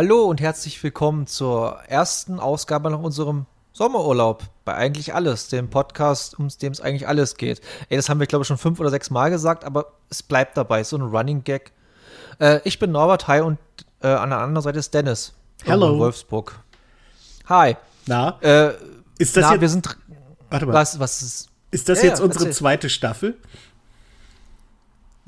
Hallo und herzlich willkommen zur ersten Ausgabe nach unserem Sommerurlaub bei eigentlich alles, dem Podcast, um dem es eigentlich alles geht. Ey, das haben wir, glaube ich, schon fünf oder sechs Mal gesagt, aber es bleibt dabei, so ein Running Gag. Äh, ich bin Norbert, hi, und äh, an der anderen Seite ist Dennis. Hello. In Wolfsburg. Hi. Na, Äh, ist das na, jetzt, wir sind. warte mal, Was, was ist. ist das Ja, jetzt unsere erzähl. zweite Staffel?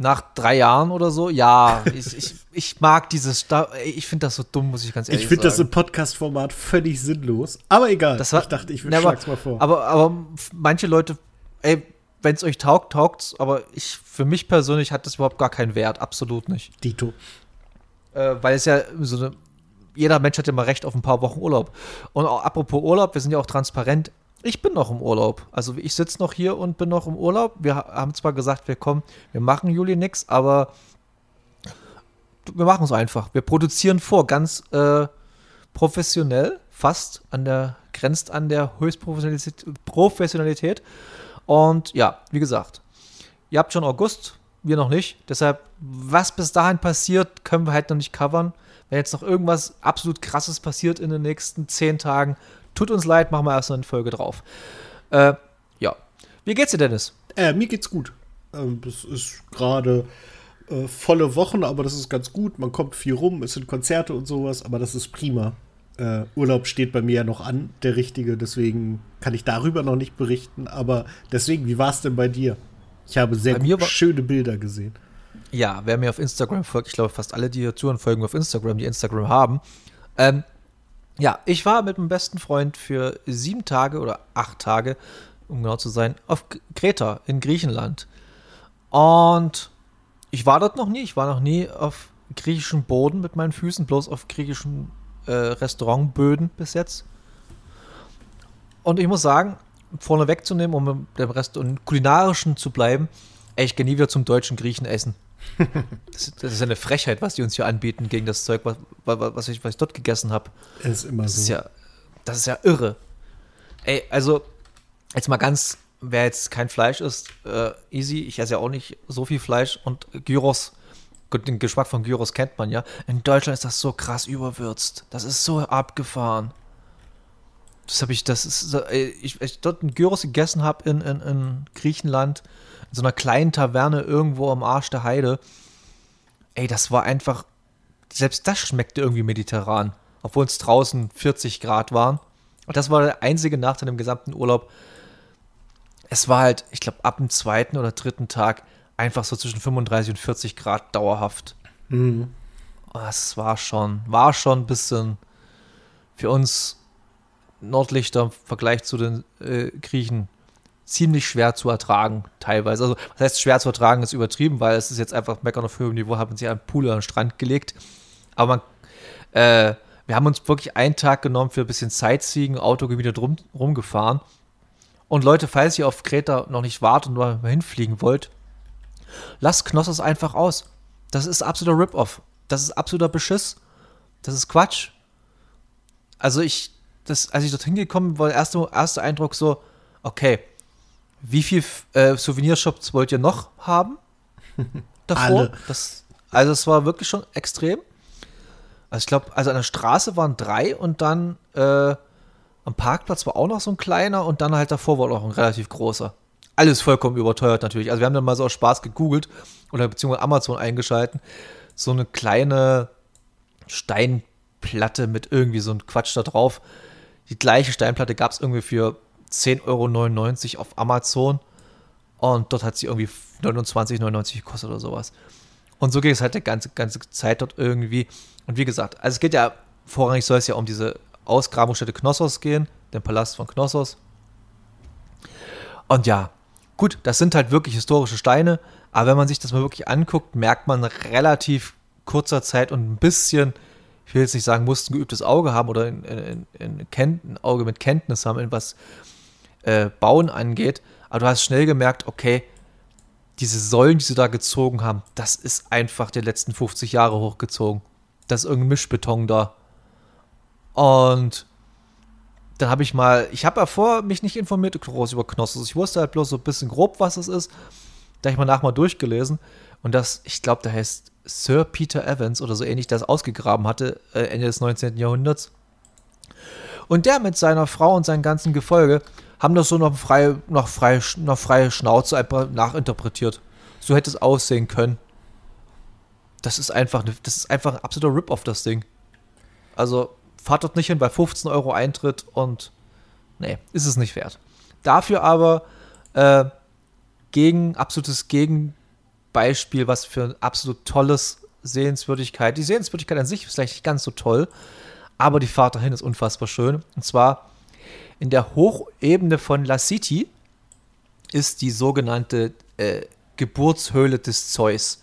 Nach drei Jahren oder so? Ja, ich, ich, ich mag dieses. Ich finde das so dumm, muss ich ganz ehrlich Ich finde das sagen. im Podcast-Format völlig sinnlos. Aber egal. Das war- ich dachte, ich aber- schlag's mal vor. Aber, aber manche Leute, ey, wenn es euch taugt, taugt's. Aber ich, für mich persönlich hat das überhaupt gar keinen Wert. Absolut nicht. Dito. Äh, weil es ja so eine. Jeder Mensch hat ja mal Recht auf ein paar Wochen Urlaub. Und auch apropos Urlaub, wir sind ja auch transparent. Ich bin noch im Urlaub. Also ich sitze noch hier und bin noch im Urlaub. Wir ha- haben zwar gesagt, wir kommen, wir machen Juli nix, aber wir machen es einfach. Wir produzieren vor, ganz äh, professionell, fast an der, grenzt an der Höchstprofessionalität. Professionalität. Und ja, wie gesagt, ihr habt schon August, wir noch nicht. Deshalb, was bis dahin passiert, können wir halt noch nicht covern. Wenn jetzt noch irgendwas absolut krasses passiert in den nächsten zehn Tagen, tut uns leid, machen wir erst eine Folge drauf. Äh, ja. Wie geht's dir, Dennis? Äh, mir geht's gut. Ähm, das ist gerade äh, volle Wochen, aber das ist ganz gut. Man kommt viel rum, es sind Konzerte und sowas, aber das ist prima. Äh, Urlaub steht bei mir ja noch an, der richtige, deswegen kann ich darüber noch nicht berichten. Aber deswegen, wie war's denn bei dir? Ich habe sehr gut, war- schöne Bilder gesehen. Ja, wer mir auf Instagram folgt, ich glaube fast alle, die hier zuhören, folgen auf Instagram, die Instagram haben. Ähm, ja, ich war mit meinem besten Freund für sieben Tage oder acht Tage, um genau zu sein, auf Kreta in Griechenland. Und ich war dort noch nie, ich war noch nie auf griechischem Boden mit meinen Füßen, bloß auf griechischen äh, Restaurantböden bis jetzt. Und ich muss sagen, vorne wegzunehmen, um dem Rest und kulinarischen zu bleiben, ey, ich gehe nie wieder zum deutschen Griechen essen. Das, das ist eine Frechheit, was die uns hier anbieten gegen das Zeug, was, was, ich, was ich dort gegessen habe. Ist immer Das ist so. ja, das ist ja irre. Ey, also, jetzt mal ganz, wer jetzt kein Fleisch isst, äh, easy, ich esse ja auch nicht so viel Fleisch und Gyros, gut, den Geschmack von Gyros kennt man ja. In Deutschland ist das so krass überwürzt. Das ist so abgefahren. Das habe ich, das ist, ich, ich dort einen Gyros gegessen habe in, in, in Griechenland, in so einer kleinen Taverne irgendwo am Arsch der Heide. Ey, das war einfach, selbst das schmeckte irgendwie mediterran, obwohl es draußen 40 Grad waren. Und das war der einzige Nachteil im gesamten Urlaub. Es war halt, ich glaube, ab dem zweiten oder dritten Tag einfach so zwischen 35 und 40 Grad dauerhaft. Mhm. Das war schon, war schon ein bisschen für uns Nordlichter im Vergleich zu den äh, Griechen ziemlich schwer zu ertragen, teilweise. Also, was heißt schwer zu ertragen, ist übertrieben, weil es ist jetzt einfach Meckern auf höherem Niveau, haben sie einen Pool oder einen Strand gelegt. Aber man, äh, wir haben uns wirklich einen Tag genommen für ein bisschen Sightseeing, Auto wieder drum, rumgefahren. Und Leute, falls ihr auf Kreta noch nicht wart und mal hinfliegen wollt, lasst Knossos einfach aus. Das ist absoluter Rip-Off. Das ist absoluter Beschiss. Das ist Quatsch. Also ich, das, als ich dorthin gekommen war der erste, erste Eindruck so, okay, wie viel äh, Souvenirshops wollt ihr noch haben? Davor? Das, also es war wirklich schon extrem. Also ich glaube, also an der Straße waren drei und dann äh, am Parkplatz war auch noch so ein kleiner und dann halt davor war noch ein relativ großer. Alles vollkommen überteuert natürlich. Also wir haben dann mal so aus Spaß gegoogelt oder beziehungsweise Amazon eingeschalten. So eine kleine Steinplatte mit irgendwie so ein Quatsch da drauf. Die gleiche Steinplatte gab es irgendwie für 10,99 Euro auf Amazon. Und dort hat sie irgendwie 29,99 gekostet oder sowas. Und so ging es halt die ganze, ganze Zeit dort irgendwie. Und wie gesagt, also es geht ja, vorrangig soll es ja um diese Ausgrabungsstätte Knossos gehen, den Palast von Knossos. Und ja, gut, das sind halt wirklich historische Steine, aber wenn man sich das mal wirklich anguckt, merkt man relativ kurzer Zeit und ein bisschen, ich will jetzt nicht sagen, mussten geübtes Auge haben oder in, in, in ein Auge mit Kenntnis haben, in was äh, Bauen angeht, aber du hast schnell gemerkt, okay, diese Säulen, die sie da gezogen haben, das ist einfach die letzten 50 Jahre hochgezogen. Das ist irgendein Mischbeton da. Und dann habe ich mal, ich habe ja vor mich nicht informiert groß über Knossos. Ich wusste halt bloß so ein bisschen grob, was es ist. Da habe ich mal nach mal durchgelesen. Und das, ich glaube, der heißt Sir Peter Evans oder so ähnlich, es ausgegraben hatte, äh, Ende des 19. Jahrhunderts. Und der mit seiner Frau und seinem ganzen Gefolge haben das so noch frei, noch frei, noch freie Schnauze einfach nachinterpretiert. So hätte es aussehen können. Das ist einfach, das ist einfach ein absoluter Rip-Off, das Ding. Also fahrt dort nicht hin bei 15 Euro Eintritt und nee, ist es nicht wert. Dafür aber äh, gegen, absolutes Gegenbeispiel, was für ein absolut tolles Sehenswürdigkeit. Die Sehenswürdigkeit an sich ist vielleicht nicht ganz so toll, aber die Fahrt dahin ist unfassbar schön. Und zwar in der Hochebene von La City ist die sogenannte äh, Geburtshöhle des Zeus.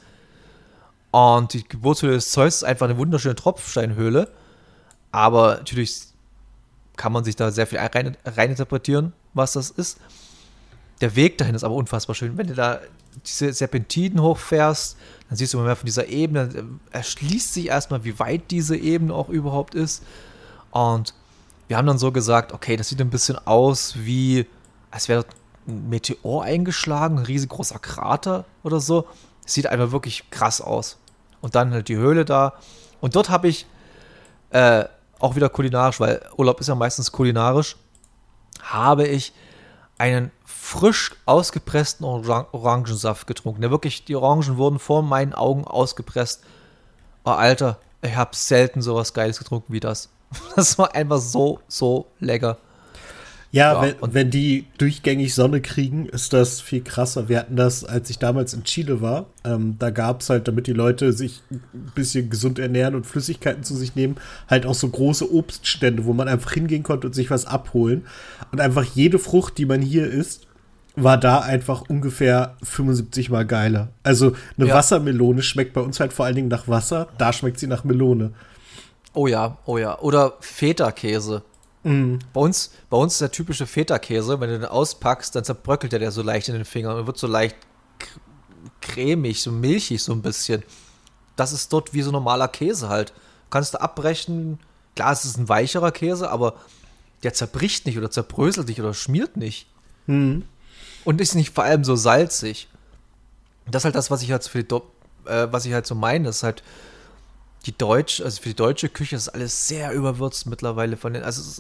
Und die Geburtshöhle des Zeus ist einfach eine wunderschöne Tropfsteinhöhle. Aber natürlich kann man sich da sehr viel rein, reininterpretieren, was das ist. Der Weg dahin ist aber unfassbar schön. Wenn du da diese Serpentinen hochfährst, dann siehst du immer mehr von dieser Ebene. Dann erschließt sich erstmal, wie weit diese Ebene auch überhaupt ist. Und wir haben dann so gesagt, okay, das sieht ein bisschen aus wie, als wäre ein Meteor eingeschlagen, ein riesengroßer Krater oder so. Das sieht einfach wirklich krass aus. Und dann halt die Höhle da. Und dort habe ich äh, auch wieder kulinarisch, weil Urlaub ist ja meistens kulinarisch, habe ich einen frisch ausgepressten Orang Orangensaft getrunken. Der wirklich, die Orangen wurden vor meinen Augen ausgepresst. Oh, Alter, ich habe selten sowas Geiles getrunken wie das. Das war einfach so, so lecker. Ja, ja, wenn, wenn die durchgängig Sonne kriegen, ist das viel krasser. Wir hatten das, als ich damals in Chile war. Ähm, da gab es halt, damit die Leute sich ein bisschen gesund ernähren und Flüssigkeiten zu sich nehmen, halt auch so große Obststände, wo man einfach hingehen konnte und sich was abholen. Und einfach jede Frucht, die man hier isst, war da einfach ungefähr 75 mal geiler. Also eine ja. Wassermelone schmeckt bei uns halt vor allen Dingen nach Wasser, da schmeckt sie nach Melone. Oh ja, oh ja. Oder Feta-Käse. Mm. Bei, uns, bei uns ist der typische Feta-Käse, wenn du den auspackst, dann zerbröckelt der, der so leicht in den Fingern und wird so leicht cremig, so milchig so ein bisschen. Das ist dort wie so normaler Käse halt. Kannst du abbrechen, klar, es ist ein weicherer Käse, aber der zerbricht nicht oder zerbröselt nicht oder schmiert nicht. Mm. Und ist nicht vor allem so salzig. Das ist halt das, was ich halt für die, äh, was ich halt so meine, das ist halt die deutsche, also für die deutsche Küche ist alles sehr überwürzt mittlerweile von den, also es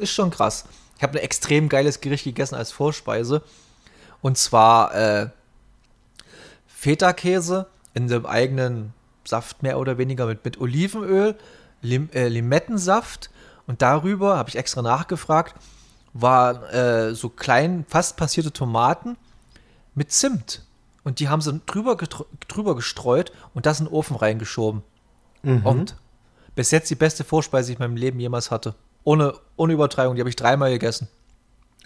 ist, schon krass. Ich habe ein extrem geiles Gericht gegessen als Vorspeise und zwar äh, Feta-Käse in dem eigenen Saft mehr oder weniger mit, mit Olivenöl, Lim, äh, Limettensaft und darüber habe ich extra nachgefragt, war äh, so klein, fast passierte Tomaten mit Zimt. Und die haben sie drüber, drüber gestreut und das in den Ofen reingeschoben. Mhm. Und bis jetzt die beste Vorspeise, die ich in meinem Leben jemals hatte. Ohne, ohne Übertreibung, die habe ich dreimal gegessen.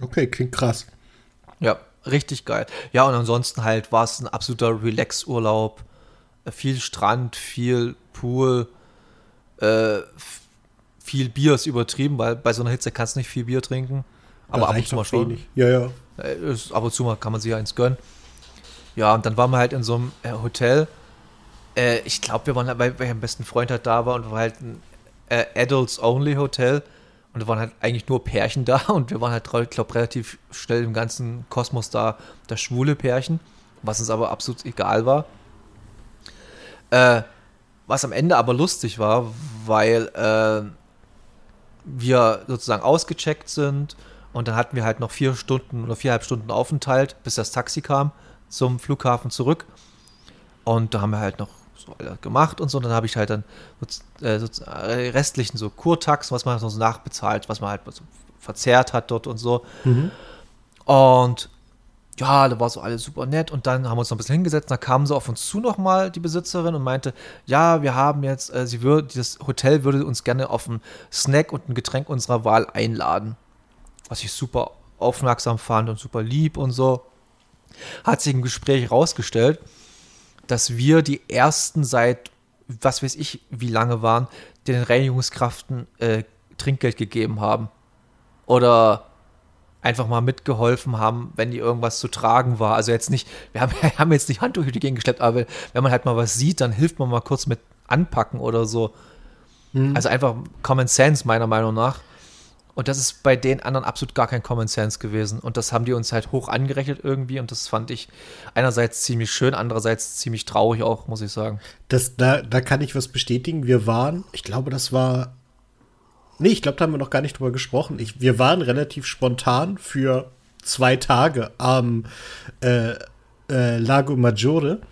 Okay, klingt krass. Ja, richtig geil. Ja, und ansonsten halt war es ein absoluter Relax-Urlaub. Äh, viel Strand, viel Pool, äh, viel Bier ist übertrieben, weil bei so einer Hitze kannst du nicht viel Bier trinken. Aber ab und zu mal schon. Wenig. Ja, ja. Äh, ab und zu mal kann man sich eins gönnen. Ja, und dann waren wir halt in so einem äh, Hotel. Äh, ich glaube, wir waren halt, weil, weil mein besten Freund halt da war und war halt ein äh, Adults-Only-Hotel. Und da waren halt eigentlich nur Pärchen da und wir waren halt, glaube, relativ schnell im ganzen Kosmos da, das schwule Pärchen, was uns aber absolut egal war. Äh, was am Ende aber lustig war, weil äh, wir sozusagen ausgecheckt sind und dann hatten wir halt noch vier Stunden oder viereinhalb Stunden Aufenthalt, bis das Taxi kam zum Flughafen zurück. Und da haben wir halt noch so gemacht und so. Und dann habe ich halt dann äh, so, äh, restlichen so Kurtax, was man so nachbezahlt, was man halt so verzehrt hat dort und so. Mhm. Und ja, da war so alles super nett und dann haben wir uns noch ein bisschen hingesetzt. Da kam so auf uns zu nochmal die Besitzerin und meinte, ja, wir haben jetzt, äh, sie würde, das Hotel würde uns gerne auf einen Snack und ein Getränk unserer Wahl einladen. Was ich super aufmerksam fand und super lieb und so hat sich im Gespräch herausgestellt, dass wir die ersten seit, was weiß ich, wie lange waren, den Reinigungskraften äh, Trinkgeld gegeben haben. Oder einfach mal mitgeholfen haben, wenn die irgendwas zu tragen war. Also jetzt nicht, wir haben, haben jetzt nicht Handtücher geschleppt, aber wenn man halt mal was sieht, dann hilft man mal kurz mit anpacken oder so. Mhm. Also einfach Common Sense meiner Meinung nach. Und das ist bei den anderen absolut gar kein Common Sense gewesen. Und das haben die uns halt hoch angerechnet irgendwie. Und das fand ich einerseits ziemlich schön, andererseits ziemlich traurig auch, muss ich sagen. Das, da, da kann ich was bestätigen. Wir waren, ich glaube, das war. Nee, ich glaube, da haben wir noch gar nicht drüber gesprochen. Ich, wir waren relativ spontan für zwei Tage am äh, äh, Lago Maggiore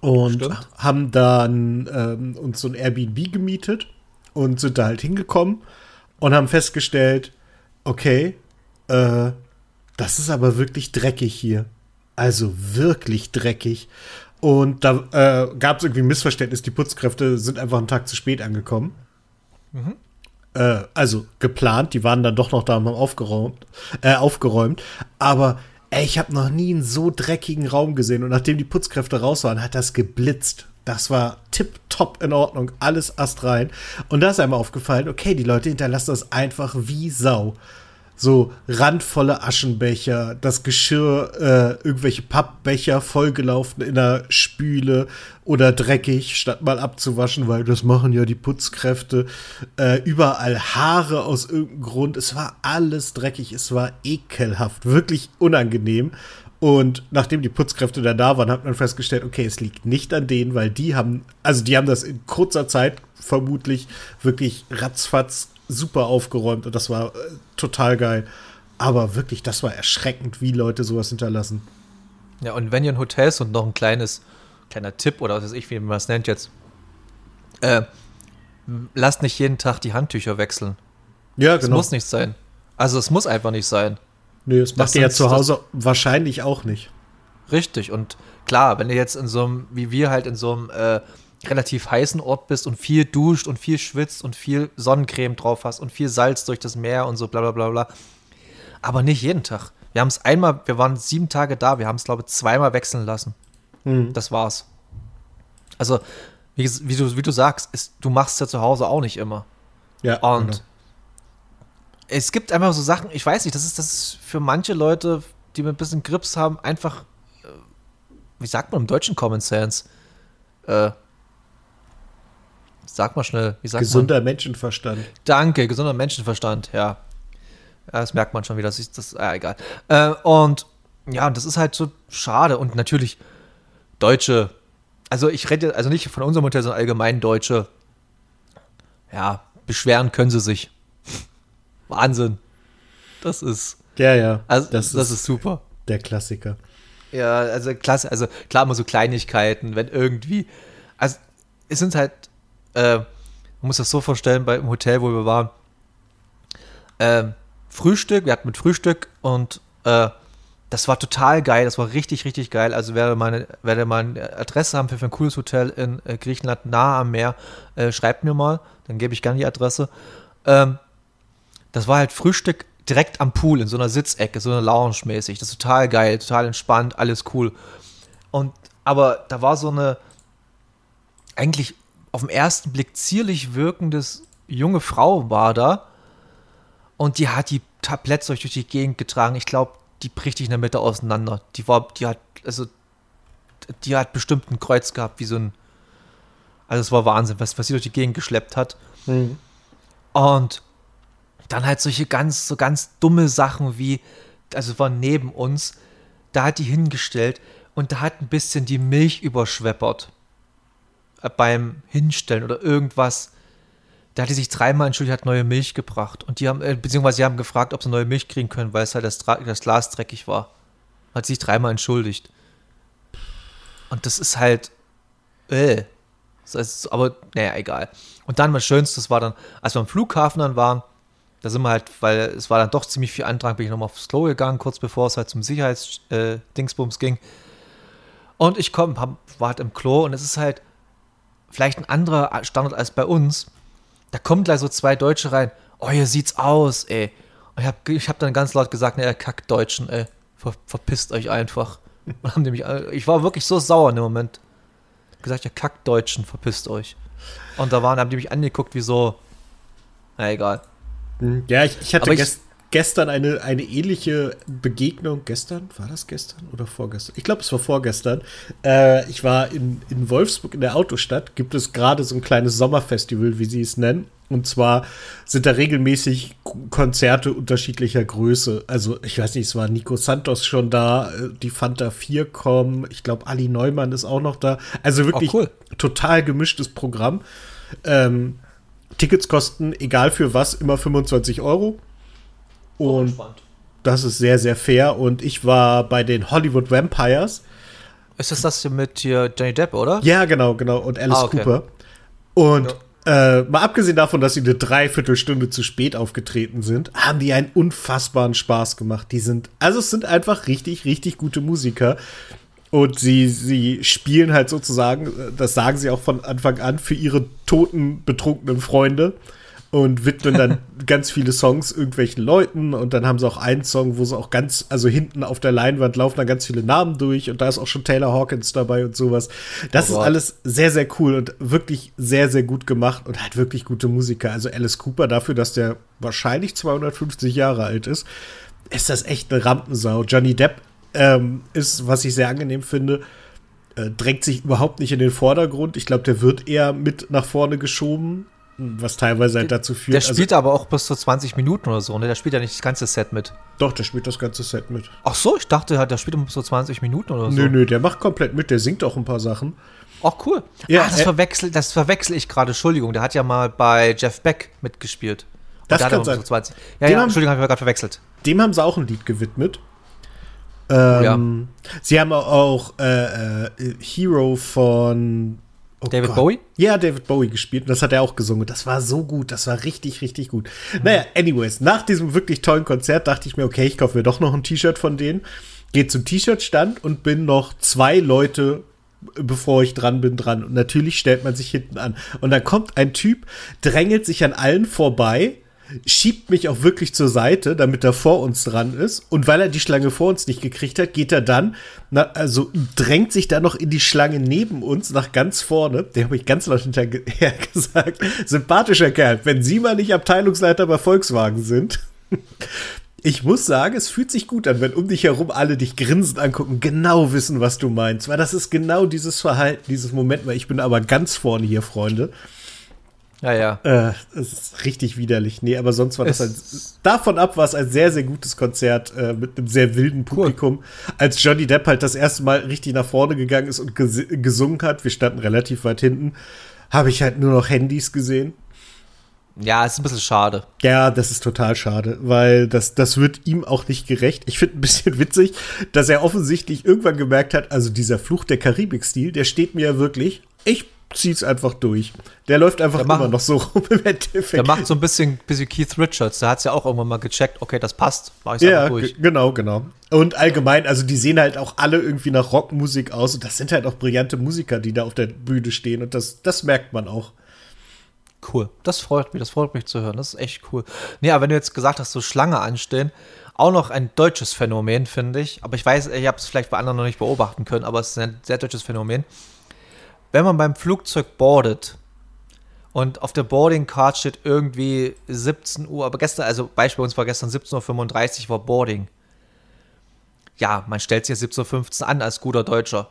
und Stimmt. haben dann ähm, uns so ein Airbnb gemietet und sind da halt hingekommen und haben festgestellt, okay, äh, das ist aber wirklich dreckig hier. Also wirklich dreckig. Und da äh, gab es irgendwie ein Missverständnis. Die Putzkräfte sind einfach einen Tag zu spät angekommen. Mhm. Äh, also geplant. Die waren dann doch noch da und haben aufgeräumt. Äh, aufgeräumt. Aber ey, ich habe noch nie einen so dreckigen Raum gesehen. Und nachdem die Putzkräfte raus waren, hat das geblitzt. Das war tipptopp in Ordnung, alles astrein. Und da ist einmal aufgefallen, okay, die Leute hinterlassen das einfach wie Sau. So randvolle Aschenbecher, das Geschirr, äh, irgendwelche Pappbecher vollgelaufen in der Spüle oder dreckig, statt mal abzuwaschen, weil das machen ja die Putzkräfte. Äh, überall Haare aus irgendeinem Grund. Es war alles dreckig, es war ekelhaft, wirklich unangenehm. Und nachdem die Putzkräfte dann da waren, hat man festgestellt, okay, es liegt nicht an denen, weil die haben, also die haben das in kurzer Zeit vermutlich wirklich ratzfatz super aufgeräumt und das war äh, total geil. Aber wirklich, das war erschreckend, wie Leute sowas hinterlassen. Ja, und wenn ihr in Hotels und noch ein kleines, kleiner Tipp oder was weiß ich, wie man es nennt jetzt, äh, lasst nicht jeden Tag die Handtücher wechseln. Ja, genau. Das muss nicht sein. Also es muss einfach nicht sein. Nö, das macht ihr ja zu Hause wahrscheinlich auch nicht. Richtig. Und klar, wenn ihr jetzt in so einem, wie wir halt in so einem äh, relativ heißen Ort bist und viel duscht und viel schwitzt und viel Sonnencreme drauf hast und viel Salz durch das Meer und so bla bla bla bla. Aber nicht jeden Tag. Wir haben es einmal, wir waren sieben Tage da, wir haben es, glaube ich, zweimal wechseln lassen. Mhm. Das war's. Also, wie, wie, du, wie du sagst, ist, du machst es ja zu Hause auch nicht immer. Ja. Und genau es gibt einfach so Sachen, ich weiß nicht, das ist das ist für manche Leute, die mit ein bisschen Grips haben, einfach, äh, wie sagt man im deutschen Common Sense? Äh, sag mal schnell, wie sagt Gesunder man? Menschenverstand. Danke, gesunder Menschenverstand, ja. ja das merkt man schon wieder, das ist, das, ja, egal. Äh, und ja, das ist halt so schade und natürlich Deutsche, also ich rede also nicht von unserem Hotel, sondern allgemein Deutsche, ja, beschweren können sie sich. Wahnsinn. Das ist. Ja, ja. Also, das, das ist, ist super. Der Klassiker. Ja, also klasse, also klar immer so Kleinigkeiten, wenn irgendwie. Also es sind halt, äh, man muss das so vorstellen, bei im Hotel, wo wir waren, äh, Frühstück, wir hatten mit Frühstück und äh, das war total geil, das war richtig, richtig geil. Also wer meine, wer mal eine Adresse haben für, für ein cooles Hotel in äh, Griechenland nahe am Meer, äh, schreibt mir mal, dann gebe ich gerne die Adresse. Ähm, das war halt Frühstück direkt am Pool in so einer Sitzecke, so einer Lounge mäßig. Das ist total geil, total entspannt, alles cool. Und aber da war so eine eigentlich auf den ersten Blick zierlich wirkendes junge Frau war da und die hat die Tabletts durch die Gegend getragen. Ich glaube, die bricht dich in der Mitte auseinander. Die war, die hat, also, die hat bestimmt ein Kreuz gehabt, wie so ein, also es war Wahnsinn, was, was sie durch die Gegend geschleppt hat. Mhm. Und dann halt solche ganz, so ganz dumme Sachen wie, also war neben uns, da hat die hingestellt und da hat ein bisschen die Milch überschweppert. Äh, beim Hinstellen oder irgendwas. Da hat die sich dreimal entschuldigt, hat neue Milch gebracht. Und die haben, äh, beziehungsweise sie haben gefragt, ob sie neue Milch kriegen können, weil es halt das, das Glas dreckig war. Hat sich dreimal entschuldigt. Und das ist halt, äh. Das heißt, aber, naja, egal. Und dann, das Schönste war dann, als wir am Flughafen dann waren, da sind wir halt, weil es war dann doch ziemlich viel Antrag, bin ich nochmal aufs Klo gegangen, kurz bevor es halt zum Sicherheitsdingsbums äh, ging. Und ich komm, war halt im Klo und es ist halt vielleicht ein anderer Standard als bei uns. Da kommen gleich so zwei Deutsche rein. Oh, hier sieht's aus, ey. Und ich hab, ich hab dann ganz laut gesagt, ne, kackt Deutschen, ey. Ver, verpisst euch einfach. Und haben nämlich, ich war wirklich so sauer in dem Moment. Gesagt, ja, kackt Deutschen, verpisst euch. Und da waren, haben die mich angeguckt wie so, na egal. Hm, ja, ich, ich hatte gestern. gestern eine, eine ähnliche Begegnung. Gestern? War das gestern oder vorgestern? Ich glaube, es war vorgestern. Äh, ich war in, in Wolfsburg in der Autostadt. Gibt es gerade so ein kleines Sommerfestival, wie sie es nennen. Und zwar sind da regelmäßig Konzerte unterschiedlicher Größe. Also, ich weiß nicht, es war Nico Santos schon da, äh, die Fanta 4 kommen. Ich glaube, Ali Neumann ist auch noch da. Also wirklich oh, cool. total gemischtes Programm. Ähm, Tickets kosten, egal für was, immer 25 Euro. Und oh, das ist sehr, sehr fair. Und ich war bei den Hollywood Vampires. Ist das das hier mit hier Johnny Depp, oder? Ja, genau, genau. Und Alice ah, okay. Cooper. Und ja. äh, mal abgesehen davon, dass sie eine Dreiviertelstunde zu spät aufgetreten sind, haben die einen unfassbaren Spaß gemacht. Die sind, also es sind einfach richtig, richtig gute Musiker. Und sie, sie spielen halt sozusagen, das sagen sie auch von Anfang an, für ihre toten, betrunkenen Freunde und widmen dann ganz viele Songs irgendwelchen Leuten und dann haben sie auch einen Song, wo sie auch ganz, also hinten auf der Leinwand laufen da ganz viele Namen durch und da ist auch schon Taylor Hawkins dabei und sowas. Das oh ist alles sehr, sehr cool und wirklich sehr, sehr gut gemacht und halt wirklich gute Musiker. Also Alice Cooper dafür, dass der wahrscheinlich 250 Jahre alt ist, ist das echt eine Rampensau. Johnny Depp ähm, ist, was ich sehr angenehm finde, äh, drängt sich überhaupt nicht in den Vordergrund. Ich glaube, der wird eher mit nach vorne geschoben, was teilweise halt dazu führt. Der also spielt also, aber auch bis zu 20 Minuten oder so, ne? Der spielt ja nicht das ganze Set mit. Doch, der spielt das ganze Set mit. Ach so, ich dachte, der spielt bis zu 20 Minuten oder so. Nö, nö, der macht komplett mit, der singt auch ein paar Sachen. Ach cool. Ja, ah, das, äh, verwechsel, das verwechsel ich gerade, Entschuldigung. Der hat ja mal bei Jeff Beck mitgespielt. Das kann sein. So 20. Ja, ja, Entschuldigung, habe ich gerade verwechselt. Dem haben sie auch ein Lied gewidmet. Ähm, ja. Sie haben auch äh, äh, Hero von oh David Gott. Bowie? Ja, David Bowie gespielt und das hat er auch gesungen. Das war so gut, das war richtig, richtig gut. Mhm. Naja, anyways, nach diesem wirklich tollen Konzert dachte ich mir, okay, ich kaufe mir doch noch ein T-Shirt von denen. Gehe zum T-Shirt-Stand und bin noch zwei Leute bevor ich dran bin, dran. Und natürlich stellt man sich hinten an. Und dann kommt ein Typ, drängelt sich an allen vorbei schiebt mich auch wirklich zur Seite, damit er vor uns dran ist. Und weil er die Schlange vor uns nicht gekriegt hat, geht er dann, na, also drängt sich da noch in die Schlange neben uns nach ganz vorne. Der habe ich ganz laut hinterher gesagt. Sympathischer Kerl, wenn Sie mal nicht Abteilungsleiter bei Volkswagen sind. Ich muss sagen, es fühlt sich gut an, wenn um dich herum alle dich grinsend angucken, genau wissen, was du meinst. Weil das ist genau dieses Verhalten, dieses Moment, weil ich bin aber ganz vorne hier, Freunde. Ja, ja. Äh, das ist richtig widerlich. Nee, aber sonst war das ein, davon ab war es ein sehr, sehr gutes Konzert äh, mit einem sehr wilden Publikum. Cool. Als Johnny Depp halt das erste Mal richtig nach vorne gegangen ist und ges gesungen hat, wir standen relativ weit hinten, habe ich halt nur noch Handys gesehen. Ja, ist ein bisschen schade. Ja, das ist total schade, weil das, das wird ihm auch nicht gerecht. Ich finde ein bisschen witzig, dass er offensichtlich irgendwann gemerkt hat, also dieser Fluch der Karibik-Stil, der steht mir ja wirklich. Ich zieht's einfach durch. Der läuft einfach der immer macht, noch so rum im Endeffekt. Der macht so ein bisschen, bisschen Keith Richards. Der hat's ja auch irgendwann mal gecheckt, okay, das passt, mach ich's ja, durch. Genau, genau. Und allgemein, also die sehen halt auch alle irgendwie nach Rockmusik aus und das sind halt auch brillante Musiker, die da auf der Bühne stehen und das, das merkt man auch. Cool. Das freut mich, das freut mich zu hören. Das ist echt cool. Nee, aber wenn du jetzt gesagt hast, so Schlange anstehen, auch noch ein deutsches Phänomen, finde ich. Aber ich weiß, ich habe es vielleicht bei anderen noch nicht beobachten können, aber es ist ein sehr deutsches Phänomen wenn man beim Flugzeug boardet und auf der Boarding Card steht irgendwie 17 Uhr, aber gestern, also Beispiel bei uns war gestern 17.35 Uhr war Boarding. Ja, man stellt sich 17.15 Uhr an als guter Deutscher.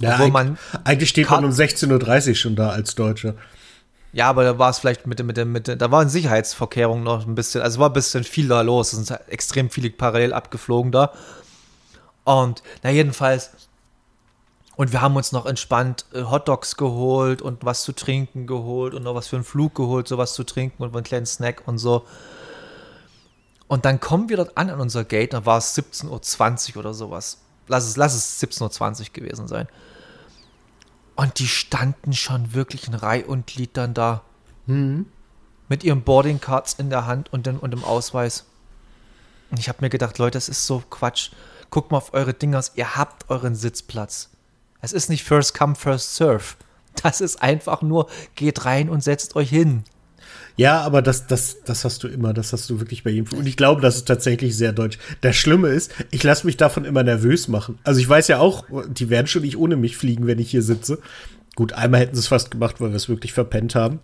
Ja, Obwohl man eigentlich steht man um 16.30 Uhr schon da als Deutscher. Ja, aber da war es vielleicht mit, mit, mit, da waren Sicherheitsvorkehrungen noch ein bisschen, also war ein bisschen viel da los. Es sind extrem viele parallel abgeflogen da. Und na jedenfalls, und wir haben uns noch entspannt äh, Hotdogs geholt und was zu trinken geholt und noch was für einen Flug geholt, sowas zu trinken und einen kleinen Snack und so. Und dann kommen wir dort an an unser Gate, da war es 17.20 Uhr oder sowas. Lass es, lass es 17.20 Uhr gewesen sein. Und die standen schon wirklich in Reihe und Glied dann da. Mhm. Mit ihren Boarding Cards in der Hand und, den, und dem Ausweis. Und ich habe mir gedacht, Leute, das ist so Quatsch. Guckt mal auf eure Dingers, ihr habt euren Sitzplatz. Es ist nicht First Come, First Serve. Das ist einfach nur, geht rein und setzt euch hin. Ja, aber das, das, das hast du immer, das hast du wirklich bei jedem. Und ich glaube, das ist tatsächlich sehr deutsch. Das Schlimme ist, ich lasse mich davon immer nervös machen. Also ich weiß ja auch, die werden schon nicht ohne mich fliegen, wenn ich hier sitze. Gut, einmal hätten sie es fast gemacht, weil wir es wirklich verpennt haben.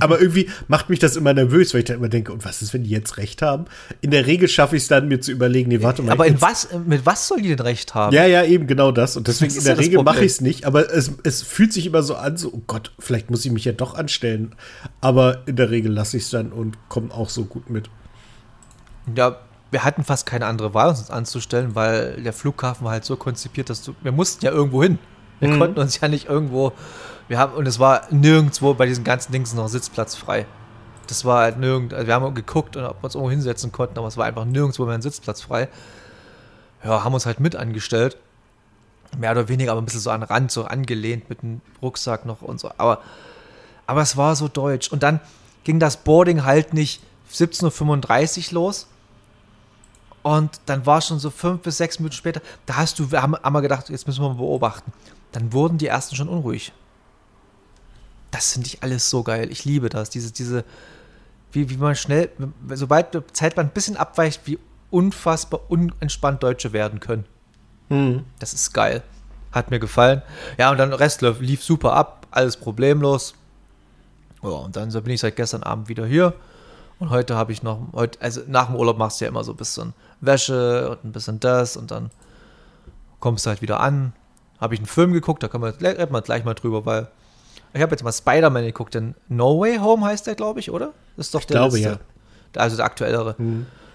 Aber irgendwie macht mich das immer nervös, weil ich dann immer denke, und was ist, wenn die jetzt recht haben? In der Regel schaffe ich es dann, mir zu überlegen, nee, warte mal. Aber in was, mit was soll die denn recht haben? Ja, ja, eben genau das. Und deswegen in der ja Regel mache ich es nicht. Aber es, es fühlt sich immer so an, so, oh Gott, vielleicht muss ich mich ja doch anstellen. Aber in der Regel lasse ich es dann und komme auch so gut mit. Ja, wir hatten fast keine andere Wahl, uns anzustellen, weil der Flughafen war halt so konzipiert, dass du, wir mussten ja irgendwo hin. Wir Mhm. konnten uns ja nicht irgendwo, wir haben, und es war nirgendwo bei diesen ganzen Dings noch Sitzplatz frei. Das war halt nirgend, also wir haben geguckt, ob wir uns irgendwo hinsetzen konnten, aber es war einfach nirgendwo mehr ein Sitzplatz frei. Ja, haben uns halt mit angestellt. Mehr oder weniger, aber ein bisschen so an den Rand, so angelehnt mit dem Rucksack noch und so. Aber, aber es war so deutsch. Und dann ging das Boarding halt nicht 17.35 Uhr los. Und dann war schon so fünf bis sechs Minuten später, da hast du, haben, haben wir gedacht, jetzt müssen wir mal beobachten. Dann wurden die ersten schon unruhig. Das finde ich alles so geil. Ich liebe das. Diese, diese, wie, wie man schnell, sobald die Zeitplan ein bisschen abweicht, wie unfassbar unentspannt Deutsche werden können. Das ist geil. Hat mir gefallen. Ja, und dann der Rest lief, super ab, alles problemlos. Ja, und dann bin ich seit gestern Abend wieder hier. Und heute habe ich noch, heute, also nach dem Urlaub machst du ja immer so ein bisschen Wäsche und ein bisschen das und dann kommst du halt wieder an. Habe ich einen Film geguckt, da können wir, reden wir gleich mal drüber, weil ich habe jetzt mal Spider-Man geguckt, denn No Way Home heißt der, glaube ich, oder? Das ist doch der glaube, letzte. ja. Also der aktuellere.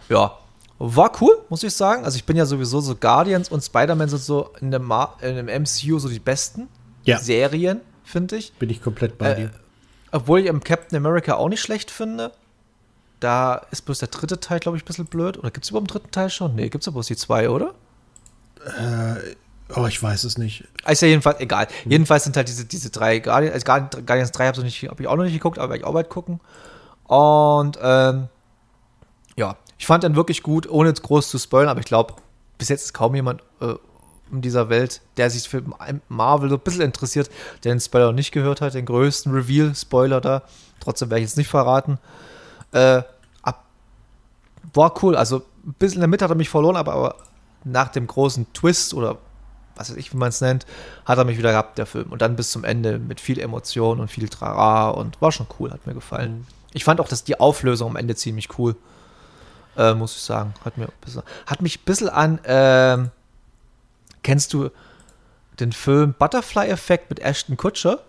Ja, war cool, muss ich sagen. Also ich bin ja sowieso so Guardians und Spider-Man sind so in dem, Mar in dem MCU so die besten Ja. Serien, finde ich. Bin ich komplett bei Äh, dir. Obwohl ich im Captain America auch nicht schlecht finde. Da ist bloß der dritte Teil, glaube ich, ein bisschen blöd. Oder gibt es überhaupt einen dritten Teil schon? Nee, gibt es ja bloß die zwei, oder? Oh, ich weiß es nicht. Ist ja jedenfalls egal. Jedenfalls sind halt diese, diese drei Guardians, also Guardians Guardians 3 habe ich, hab ich auch noch nicht geguckt, aber werde ich auch bald gucken. Und ähm, ja, ich fand den wirklich gut, ohne jetzt groß zu spoilern, aber ich glaube, bis jetzt ist kaum jemand äh, in dieser Welt, der sich für Marvel so ein bisschen interessiert, der den Spoiler noch nicht gehört hat, den größten Reveal-Spoiler da. Trotzdem werde ich jetzt nicht verraten. Äh, ab, war cool, also ein bisschen in der Mitte hat er mich verloren, aber, aber nach dem großen Twist oder was weiß ich, wie man es nennt, hat er mich wieder gehabt, der Film. Und dann bis zum Ende mit viel Emotion und viel Trara und war schon cool, hat mir gefallen. Ich fand auch, dass die Auflösung am Ende ziemlich cool, äh, muss ich sagen. Hat, mir bisschen, hat mich ein bisschen an, ähm, kennst du den Film Butterfly Effect mit Ashton Kutcher?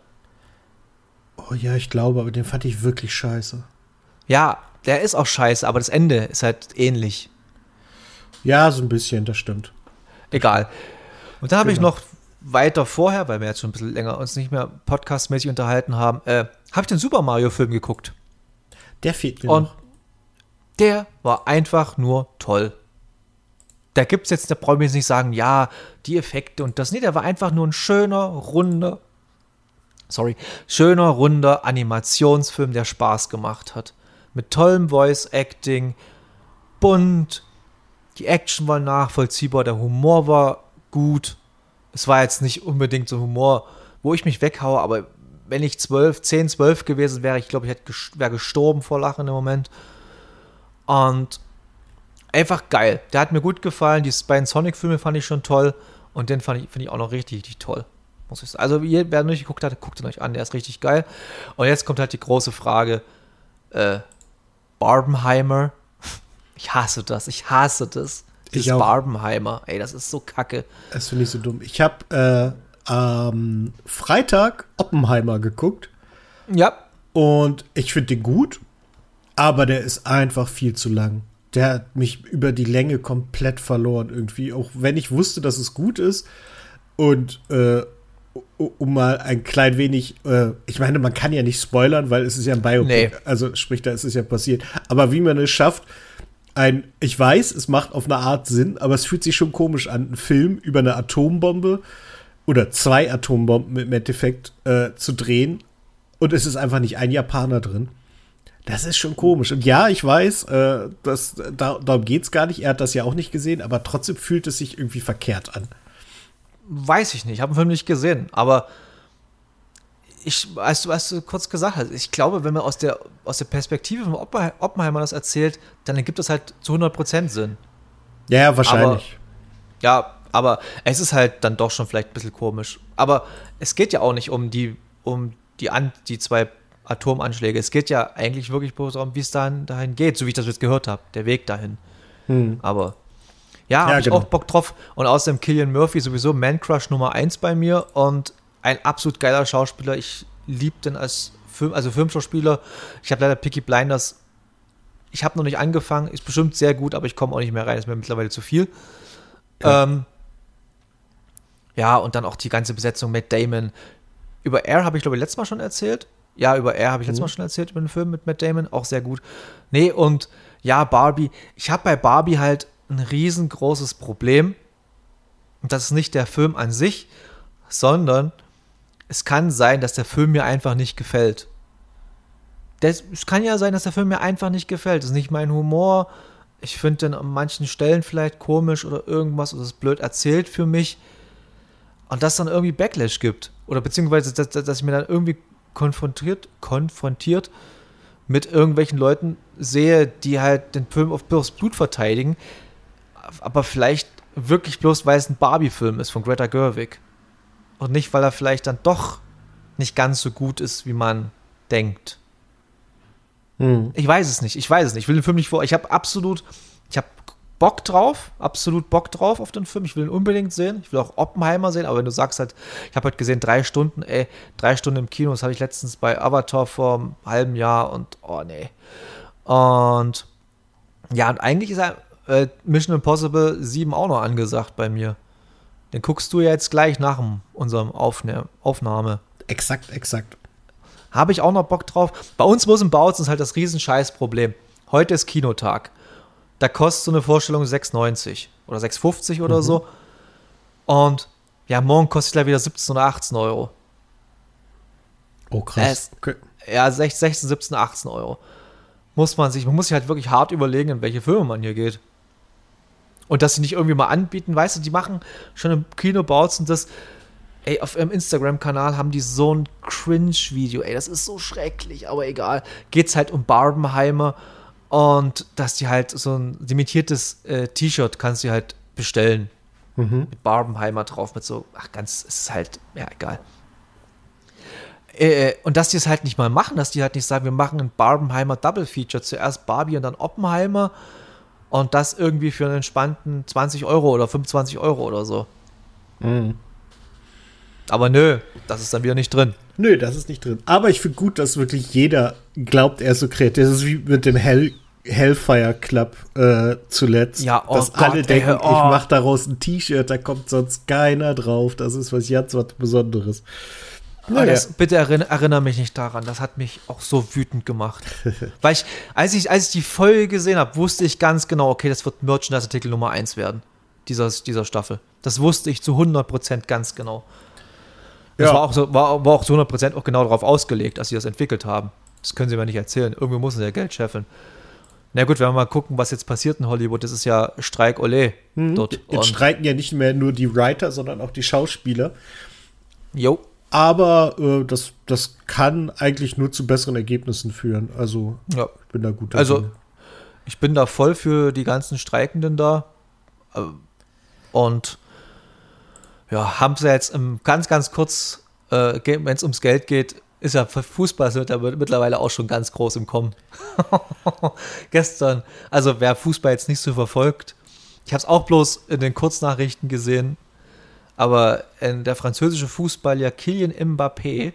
Oh ja, ich glaube, aber den fand ich wirklich scheiße. Ja, der ist auch scheiße, aber das Ende ist halt ähnlich. Ja, so ein bisschen, das stimmt. Egal. Und dann habe ich Genau. noch weiter vorher, weil wir jetzt schon ein bisschen länger uns nicht mehr podcastmäßig unterhalten haben, äh, habe ich den Super Mario-Film geguckt. Der fehlt mir Und noch. der war einfach nur toll. Da gibt es jetzt, da brauche ich jetzt nicht sagen, ja, die Effekte und das. Nee, der war einfach nur ein schöner, runder, sorry, schöner, runder Animationsfilm, der Spaß gemacht hat. Mit tollem Voice-Acting, bunt, die Action war nachvollziehbar, der Humor war gut. Es war jetzt nicht unbedingt so Humor, wo ich mich weghaue, aber wenn ich 12, 10, 12 gewesen wäre, ich glaube, ich hätte ges- wäre gestorben vor Lachen im Moment. Und einfach geil. Der hat mir gut gefallen. Die beiden Sonic-Filme fand ich schon toll. Und den fand ich, finde ich auch noch richtig, richtig toll. Muss ich sagen. Also, ihr, wer noch nicht geguckt hat, guckt ihn euch an. Der ist richtig geil. Und jetzt kommt halt die große Frage: äh, Barbenheimer. Ich hasse das. Ich hasse das. Ich Dieses auch. Barbenheimer. Ey, das ist so kacke. Das finde ich so dumm. Ich habe äh, am Freitag Oppenheimer geguckt Ja, und ich finde den gut, aber der ist einfach viel zu lang. Der hat mich über die Länge komplett verloren irgendwie, auch wenn ich wusste, dass es gut ist und äh, um mal ein klein wenig, äh, ich meine, man kann ja nicht spoilern, weil es ist ja ein Biopic, Nee. also sprich, da ist es ja passiert. Aber wie man es schafft, ein, ich weiß, es macht auf eine Art Sinn, aber es fühlt sich schon komisch an, einen Film über eine Atombombe oder zwei Atombomben im Endeffekt äh, zu drehen und es ist einfach nicht ein Japaner drin. Das ist schon komisch. Und ja, ich weiß, äh, das, da, darum geht es gar nicht. Er hat das ja auch nicht gesehen, aber trotzdem fühlt es sich irgendwie verkehrt an. weiß ich nicht. Ich habe den Film nicht gesehen. Aber ich, als du, als du kurz gesagt hast, ich glaube, wenn man aus der, aus der Perspektive von Oppenhe- Oppenheimer das erzählt, dann ergibt das halt zu 100% Sinn. Ja, ja, wahrscheinlich. Ja, aber es ist halt dann doch schon vielleicht ein bisschen komisch. Aber es geht ja auch nicht um die, um die, an, die zwei Atomanschläge. Es geht ja eigentlich wirklich darum, wie es dahin, dahin geht, so wie ich das jetzt gehört habe, der Weg dahin. Hm. Aber ja, habe ja, ich genau. auch Bock drauf. Und außerdem Killian Murphy sowieso Man Crush Nummer 1 bei mir und ein absolut geiler Schauspieler. Ich liebe den als Film, also Filmschauspieler. Ich habe leider Picky Blinders. Ich habe noch nicht angefangen, ist bestimmt sehr gut, aber ich komme auch nicht mehr rein, ist mir mittlerweile zu viel. Ja. Ähm, ja, und dann auch die ganze Besetzung Matt Damon. Über Air habe ich, glaube ich, letztes Mal schon erzählt. Ja, über Air habe ich letztes mhm. Mal schon erzählt, über den Film mit Matt Damon. Auch sehr gut. Nee, und ja, Barbie. Ich habe bei Barbie halt ein riesengroßes Problem. Und das ist nicht der Film an sich, sondern es kann sein, dass der Film mir einfach nicht gefällt. Das, es kann ja sein, dass der Film mir einfach nicht gefällt. Das ist nicht mein Humor. Ich finde den an manchen Stellen vielleicht komisch oder irgendwas oder es blöd erzählt für mich. Und dass es dann irgendwie Backlash gibt. Oder beziehungsweise, dass, dass ich mir dann irgendwie konfrontiert, konfrontiert mit irgendwelchen Leuten sehe, die halt den Film auf bloß Blut verteidigen, aber vielleicht wirklich bloß, weil es ein Barbie-Film ist von Greta Gerwig. Und nicht, weil er vielleicht dann doch nicht ganz so gut ist, wie man denkt. Hm. Ich weiß es nicht, ich weiß es nicht. Ich will den Film nicht vor. Ich habe absolut, ich habe Bock drauf, absolut Bock drauf auf den Film. Ich will ihn unbedingt sehen. Ich will auch Oppenheimer sehen, aber wenn du sagst halt, ich habe halt gesehen, drei Stunden, ey, drei Stunden im Kino, das habe ich letztens bei Avatar vor einem halben Jahr und oh nee. Und ja, und eigentlich ist äh, Mission Impossible 7 auch noch angesagt bei mir. Den guckst du ja jetzt gleich nach unserem Aufne Aufnahme. Exakt, exakt. Habe ich auch noch Bock drauf. Bei uns muss im Bautzen ist halt das Riesenscheißproblem. Heute ist Kinotag. Da kostet so eine Vorstellung 6,90 oder 6,50 oder mhm. so. Und ja, morgen kostet gleich wieder 17 oder 18 Euro. Oh, krass. Okay. Ja, 16, 17, 18 Euro. Muss man sich, man muss sich halt wirklich hart überlegen, in welche Filme man hier geht. Und dass sie nicht irgendwie mal anbieten, weißt du, die machen schon im Kino und das, ey, auf ihrem Instagram-Kanal haben die so ein Cringe-Video, ey, das ist so schrecklich, aber egal. Geht's halt um Barbenheimer und dass die halt so ein limitiertes äh, T-Shirt kannst du halt bestellen. Mhm. Mit Barbenheimer drauf, mit so, ach, ganz, es ist halt, ja, egal. Äh, und dass die es halt nicht mal machen, dass die halt nicht sagen, wir machen ein Barbenheimer Double Feature, zuerst Barbie und dann Oppenheimer und das irgendwie für einen entspannten 20 Euro oder 25 Euro oder so. Mhm. Aber nö, das ist dann wieder nicht drin. Nö, das ist nicht drin. Aber ich finde gut, dass wirklich jeder glaubt, er ist so kreativ. Das ist wie mit dem Hell Hellfire Club äh, zuletzt. Ja, oh dass Gott, alle denken, ey, oh. ich mache daraus ein T-Shirt, da kommt sonst keiner drauf. Das ist was jetzt was Besonderes. Naja. Das, bitte erinnere, erinnere, mich nicht daran. Das hat mich auch so wütend gemacht. Weil ich, als ich, als ich die Folge gesehen habe, wusste ich ganz genau, okay, das wird Merchandise-Artikel Nummer 1 werden. Dieser, dieser Staffel. Das wusste ich zu 100% ganz genau. Das ja. war, auch so, war, war auch zu 100% auch genau darauf ausgelegt, dass sie das entwickelt haben. Das können sie mir nicht erzählen. Irgendwie müssen sie ja Geld scheffeln. Na gut, wenn wir mal gucken, was jetzt passiert in Hollywood, das ist ja Streik Ole hm. dort. Jetzt Und streiken ja nicht mehr nur die Writer, sondern auch die Schauspieler. Jo. Aber äh, das, das kann eigentlich nur zu besseren Ergebnissen führen. Also ja. ich bin da gut. Also Dinge. ich bin da voll für die ganzen Streikenden da. Äh, und ja, haben sie jetzt ganz, ganz kurz, äh, wenn es ums Geld geht, ist ja Fußball wird ja mittlerweile auch schon ganz groß im Kommen. Gestern, also wer Fußball jetzt nicht so verfolgt, ich habe es auch bloß in den Kurznachrichten gesehen, aber der französische Fußballer Kylian Mbappé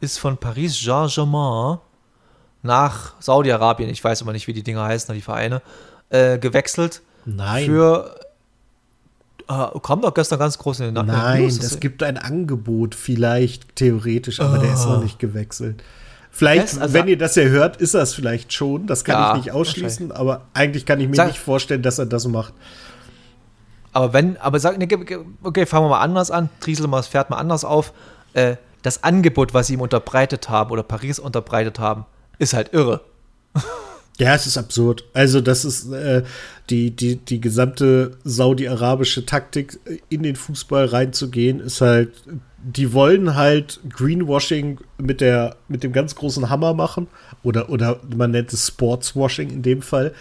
ist von Paris Saint-Germain nach Saudi-Arabien, ich weiß immer nicht, wie die Dinger heißen, die Vereine, äh, gewechselt. Nein. Für äh, kam doch gestern ganz groß in den Nachrichten. Nein, es gibt ein Angebot, vielleicht theoretisch, aber oh. der ist noch ah. nicht gewechselt. Vielleicht, also, wenn ihr das ja hört, ist das vielleicht schon. Das kann ja, ich nicht ausschließen, aber eigentlich kann ich mir Sag, nicht vorstellen, dass er das macht. Aber wenn, aber sag, okay, fangen wir mal anders an. Triesel mal das Pferd mal anders auf. Äh, das Angebot, was sie ihm unterbreitet haben oder Paris unterbreitet haben, ist halt irre. Ja, es ist absurd. Also, das ist äh, die, die, die gesamte saudi-arabische Taktik, äh, in den Fußball reinzugehen, ist halt, die wollen halt Greenwashing mit, der, mit dem ganz großen Hammer machen. Oder, oder man nennt es Sportswashing in dem Fall.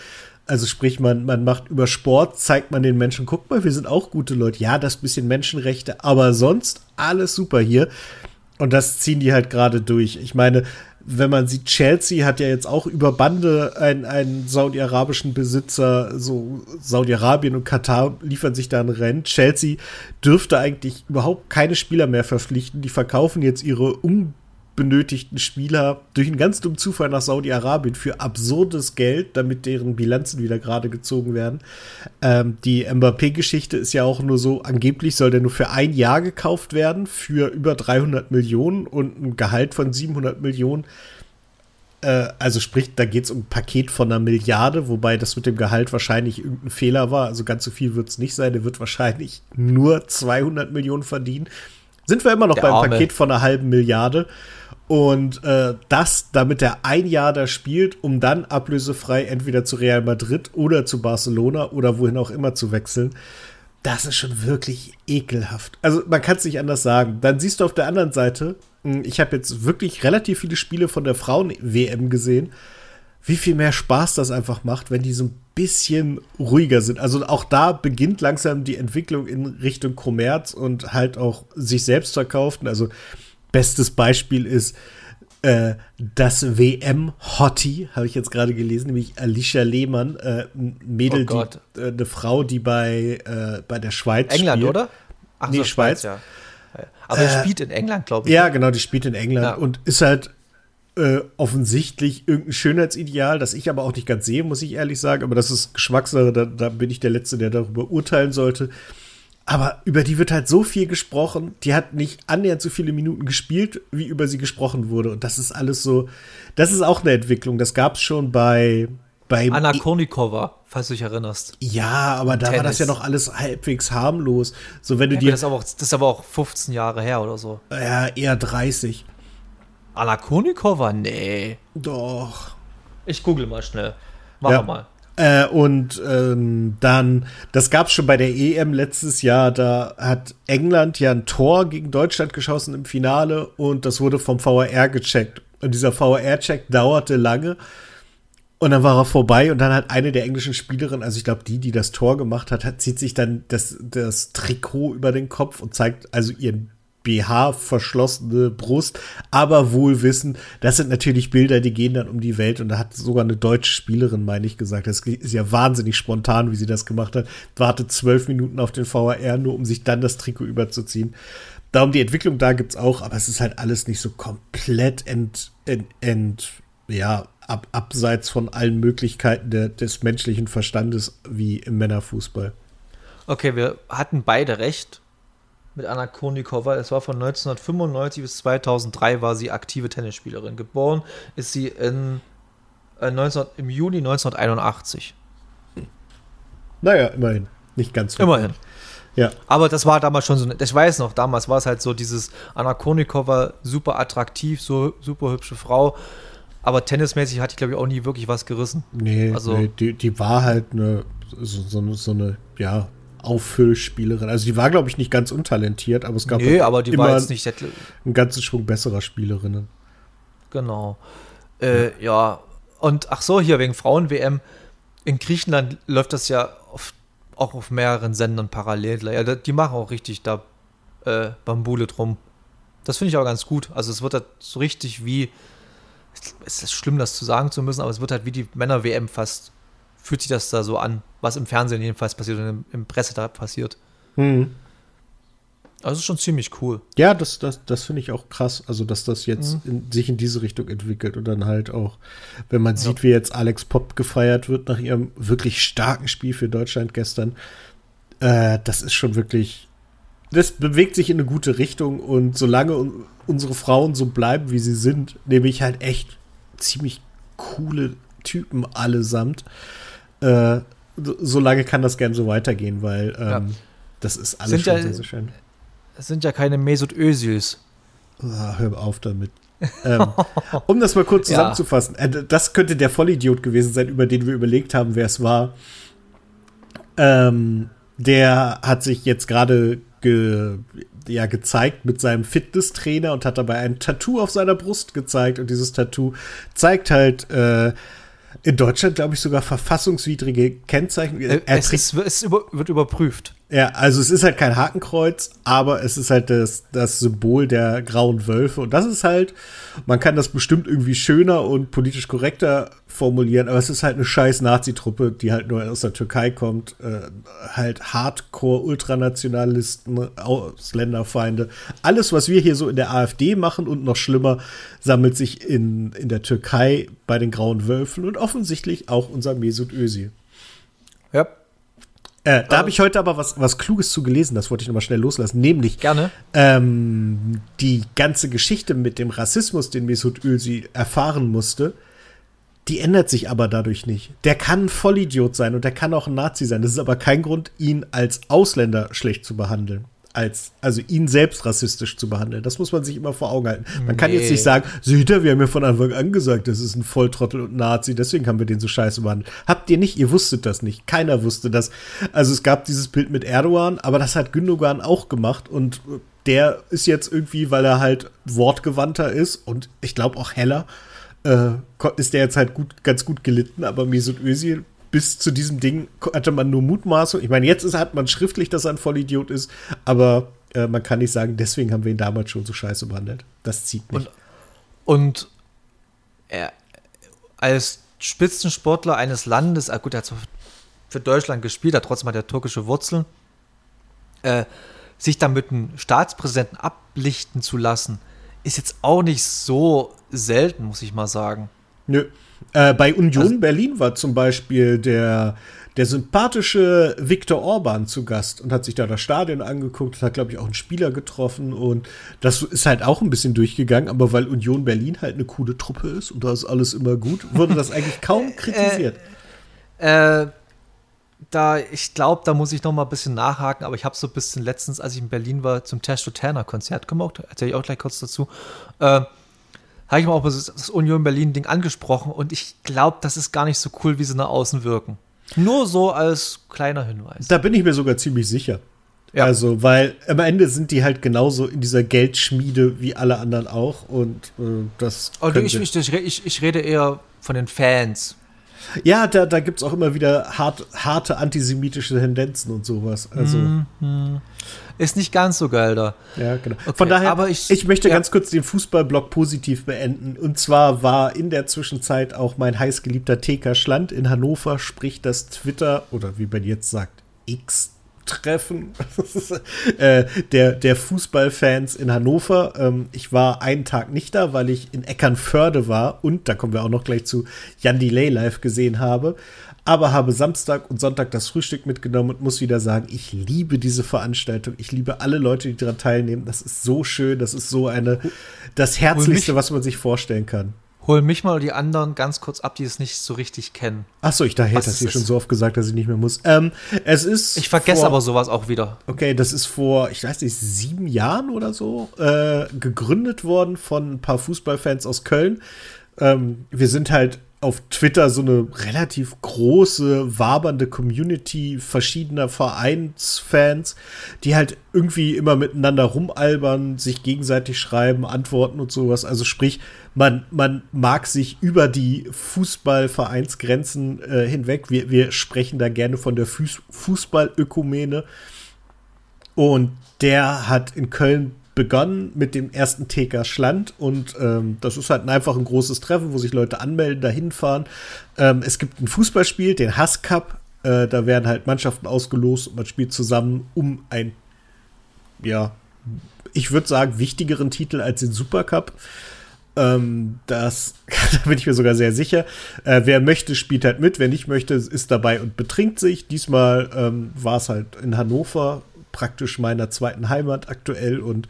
Also sprich, man, man macht über Sport, zeigt man den Menschen, guck mal, wir sind auch gute Leute. Ja, das bisschen Menschenrechte, aber sonst alles super hier. Und das ziehen die halt gerade durch. Ich meine, wenn man sieht, Chelsea hat ja jetzt auch über Bande einen, einen saudi-arabischen Besitzer, so Saudi-Arabien und Katar liefern sich da ein Rennen. Chelsea dürfte eigentlich überhaupt keine Spieler mehr verpflichten. Die verkaufen jetzt ihre um benötigten Spieler durch einen ganz dummen Zufall nach Saudi-Arabien für absurdes Geld, damit deren Bilanzen wieder gerade gezogen werden. Ähm, die Mbappé-Geschichte ist ja auch nur so, angeblich soll der nur für ein Jahr gekauft werden, für über 300 Millionen und ein Gehalt von 700 Millionen. Äh, also sprich, da geht es um ein Paket von einer Milliarde, wobei das mit dem Gehalt wahrscheinlich irgendein Fehler war. Also ganz so viel wird es nicht sein. Der wird wahrscheinlich nur 200 Millionen verdienen. Sind wir immer noch der beim Arme. Paket von einer halben Milliarde. Und äh, das, damit er ein Jahr da spielt, um dann ablösefrei entweder zu Real Madrid oder zu Barcelona oder wohin auch immer zu wechseln, das ist schon wirklich ekelhaft. Also man kann es nicht anders sagen. Dann siehst du auf der anderen Seite, hm, ich habe jetzt wirklich relativ viele Spiele von der Frauen-WM gesehen, wie viel mehr Spaß das einfach macht, wenn die so ein bisschen ruhiger sind. Also auch da beginnt langsam die Entwicklung in Richtung Kommerz und halt auch sich selbst verkaufen. Also Bestes Beispiel ist äh, das WM-Hottie, habe ich jetzt gerade gelesen, nämlich Alicia Lehmann, äh, ein Mädel, oh die, äh, eine Frau, die bei, äh, bei der Schweiz England, spielt. oder? Ach, nee, so, Schweiz. Schweiz ja. Aber er äh, spielt in England, glaube ich. Ja, ne? genau, die spielt in England ja. und ist halt äh, offensichtlich irgendein Schönheitsideal, das ich aber auch nicht ganz sehe, muss ich ehrlich sagen. Aber das ist Geschmackssache, da, da bin ich der Letzte, der darüber urteilen sollte. Aber über die wird halt so viel gesprochen. Die hat nicht annähernd so viele Minuten gespielt, wie über sie gesprochen wurde. Und das ist alles so. Das ist auch eine Entwicklung. Das gab es schon bei. bei Anna Konikova, falls du dich erinnerst. Ja, aber da Tennis. war das ja noch alles halbwegs harmlos. So, wenn du ja, dir. Das ist, aber auch, das ist aber auch 15 Jahre her oder so. Ja, eher 30. Anna Konikova? Nee. Doch. Ich google mal schnell. Machen wir mal. Äh, und ähm, dann, das gab es schon bei der EM letztes Jahr, da hat England ja ein Tor gegen Deutschland geschossen im Finale und das wurde vom VAR gecheckt. Und dieser VAR-Check dauerte lange. Und dann war er vorbei und dann hat eine der englischen Spielerinnen, also ich glaube die, die das Tor gemacht hat, hat, zieht sich dann das, das Trikot über den Kopf und zeigt also ihren BH verschlossene Brust, aber wohl wissen, das sind natürlich Bilder, die gehen dann um die Welt und da hat sogar eine deutsche Spielerin, meine ich, gesagt, das ist ja wahnsinnig spontan, wie sie das gemacht hat, wartet zwölf Minuten auf den VAR, nur um sich dann das Trikot überzuziehen. Darum die Entwicklung da gibt's auch, aber es ist halt alles nicht so komplett ent, ent, ent ja, ab, abseits von allen Möglichkeiten der, des menschlichen Verstandes wie im Männerfußball. Okay, wir hatten beide recht mit Anna Konikova. Es war von 1995 bis 2003 war sie aktive Tennisspielerin. Geboren ist sie in, äh, 19, im Juni 1981. Naja, immerhin. Nicht ganz so. Immerhin. Ja. Aber das war damals schon so, ich weiß noch, damals war es halt so dieses Anna Konikova super attraktiv, so super hübsche Frau. Aber tennismäßig hatte ich, glaube ich, auch nie wirklich was gerissen. Nee, also, nee die, die war halt eine, so, so, so eine, ja, Auffüllspielerin. Also die war, glaube ich, nicht ganz untalentiert, aber es gab nee, aber die war jetzt nicht einen ganzen Schwung besserer Spielerinnen. Genau. Äh, ja. ja. und ach so, hier wegen Frauen-WM. In Griechenland läuft das ja auf, auch auf mehreren Sendern parallel. Ja, die machen auch richtig da äh, Bambule drum. Das finde ich auch ganz gut. Also es wird halt so richtig wie, es ist schlimm, das zu sagen zu müssen, aber es wird halt wie die Männer-WM fast fühlt sich das da so an, was im Fernsehen jedenfalls passiert und im, im Presse da passiert. Mhm. Also ist schon ziemlich cool. Ja, das, das, das finde ich auch krass, also dass das jetzt mhm. in, sich in diese Richtung entwickelt und dann halt auch, wenn man sieht, ja. wie jetzt Alex Pop gefeiert wird nach ihrem wirklich starken Spiel für Deutschland gestern, äh, das ist schon wirklich, das bewegt sich in eine gute Richtung und solange unsere Frauen so bleiben, wie sie sind, nehme ich halt echt ziemlich coole Typen allesamt, äh, so lange kann das gern so weitergehen, weil ähm, ja. das ist alles sind schon ja, sehr, sehr schön. Es sind ja keine Mesut Özils. Ah, hör auf damit. ähm, um das mal kurz zusammenzufassen, äh, das könnte der Vollidiot gewesen sein, über den wir überlegt haben, wer es war. Ähm, der hat sich jetzt gerade ge, ja, gezeigt mit seinem Fitnesstrainer und hat dabei ein Tattoo auf seiner Brust gezeigt. Und dieses Tattoo zeigt halt äh, in Deutschland, glaube ich, sogar verfassungswidrige Kennzeichen. Äh, es, ist, es über, wird überprüft. Ja, also es ist halt kein Hakenkreuz, aber es ist halt das, das Symbol der grauen Wölfe. Und das ist halt, man kann das bestimmt irgendwie schöner und politisch korrekter formulieren, aber es ist halt eine scheiß Nazi-Truppe, die halt nur aus der Türkei kommt. Äh, halt Hardcore-Ultranationalisten, Ausländerfeinde. Alles, was wir hier so in der AfD machen und noch schlimmer, sammelt sich in, in der Türkei bei den grauen Wölfen und offensichtlich auch unser Mesut Özil. Ja, äh, da habe ich heute aber was, was Kluges zu gelesen, das wollte ich nochmal schnell loslassen. Nämlich Gerne. Ähm, die ganze Geschichte mit dem Rassismus, den Mesut Özil erfahren musste, die ändert sich aber dadurch nicht. Der kann ein Vollidiot sein und der kann auch ein Nazi sein. Das ist aber kein Grund, ihn als Ausländer schlecht zu behandeln als, also ihn selbst rassistisch zu behandeln. Das muss man sich immer vor Augen halten. Man kann jetzt nicht sagen, seht ihr, wir haben ja von Anfang an gesagt, das ist ein Volltrottel und Nazi, deswegen haben wir den so scheiße behandelt. Habt ihr nicht, ihr wusstet das nicht. Keiner wusste das. Also es gab dieses Bild mit Erdogan, aber das hat Gündogan auch gemacht und der ist jetzt irgendwie, weil er halt wortgewandter ist und ich glaube auch heller, äh, ist der jetzt halt gut, ganz gut gelitten, aber Mesut Özil bis zu diesem Ding hatte man nur Mutmaßung. Ich meine, jetzt ist, hat man schriftlich, dass er ein Vollidiot ist, aber äh, man kann nicht sagen, deswegen haben wir ihn damals schon so scheiße behandelt. Das zieht nicht. Und, und er, als Spitzensportler eines Landes, ah gut, er hat für Deutschland gespielt, hat trotzdem hat er türkische Wurzeln, äh, sich dann mit einem Staatspräsidenten ablichten zu lassen, ist jetzt auch nicht so selten, muss ich mal sagen. Nö. Äh, bei Union also, Berlin war zum Beispiel der, der sympathische Viktor Orban zu Gast und hat sich da das Stadion angeguckt, hat, glaube ich, auch einen Spieler getroffen und das ist halt auch ein bisschen durchgegangen, aber weil Union Berlin halt eine coole Truppe ist und da ist alles immer gut, wurde das eigentlich kaum kritisiert. Äh, äh, da, ich glaube, da muss ich noch mal ein bisschen nachhaken, aber ich habe so ein bisschen letztens, als ich in Berlin war, zum Testo Turner Konzert gemacht, erzähle ich auch gleich kurz dazu. Äh, habe ich mal auch das Union Berlin-Ding angesprochen und ich glaube, das ist gar nicht so cool, wie sie nach außen wirken. Nur so als kleiner Hinweis. Da bin ich mir sogar ziemlich sicher. Ja. Also, weil am Ende sind die halt genauso in dieser Geldschmiede wie alle anderen auch und äh, das. Also ich, ich, ich, ich rede eher von den Fans. Ja, da, da gibt es auch immer wieder hart, harte antisemitische Tendenzen und sowas. Also. -hmm. Ist nicht ganz so geil da. Ja, genau. Okay, Von daher, aber ich, ich möchte ja. ganz kurz den Fußballblock positiv beenden. Und zwar war in der Zwischenzeit auch mein heißgeliebter TK Schland in Hannover, sprich das Twitter, oder wie man jetzt sagt, X Treffen äh, der, der Fußballfans in Hannover. Ähm, ich war einen Tag nicht da, weil ich in Eckernförde war und, da kommen wir auch noch gleich zu, Jan Delay live gesehen habe aber habe Samstag und Sonntag das Frühstück mitgenommen und muss wieder sagen, ich liebe diese Veranstaltung. Ich liebe alle Leute, die daran teilnehmen. Das ist so schön, das ist so eine, das Herzlichste, was man sich vorstellen kann. Hol mich mal die anderen ganz kurz ab, die es nicht so richtig kennen. Achso, ich dachte, das hier schon so oft gesagt, dass ich nicht mehr muss. Ähm, es ist. Ich vergesse vor, aber sowas auch wieder. Okay, das ist vor, ich weiß nicht, sieben Jahren oder so äh, gegründet worden von ein paar Fußballfans aus Köln. Ähm, wir sind halt auf Twitter so eine relativ große, wabernde Community verschiedener Vereinsfans, die halt irgendwie immer miteinander rumalbern, sich gegenseitig schreiben, antworten und sowas. Also sprich, man, man mag sich über die Fußballvereinsgrenzen äh, hinweg. Wir, wir sprechen da gerne von der Fuß Fußballökumene. Und der hat in Köln begonnen mit dem ersten TK Schland und ähm, das ist halt einfach ein großes Treffen, wo sich Leute anmelden, da hinfahren. Ähm, es gibt ein Fußballspiel, den Hass Cup. Äh, da werden halt Mannschaften ausgelost und man spielt zusammen um ein, ja, ich würde sagen, wichtigeren Titel als den Supercup. Ähm, das, da bin ich mir sogar sehr sicher. Äh, wer möchte, spielt halt mit. Wer nicht möchte, ist dabei und betrinkt sich. Diesmal ähm, war es halt in Hannover praktisch meiner zweiten Heimat aktuell und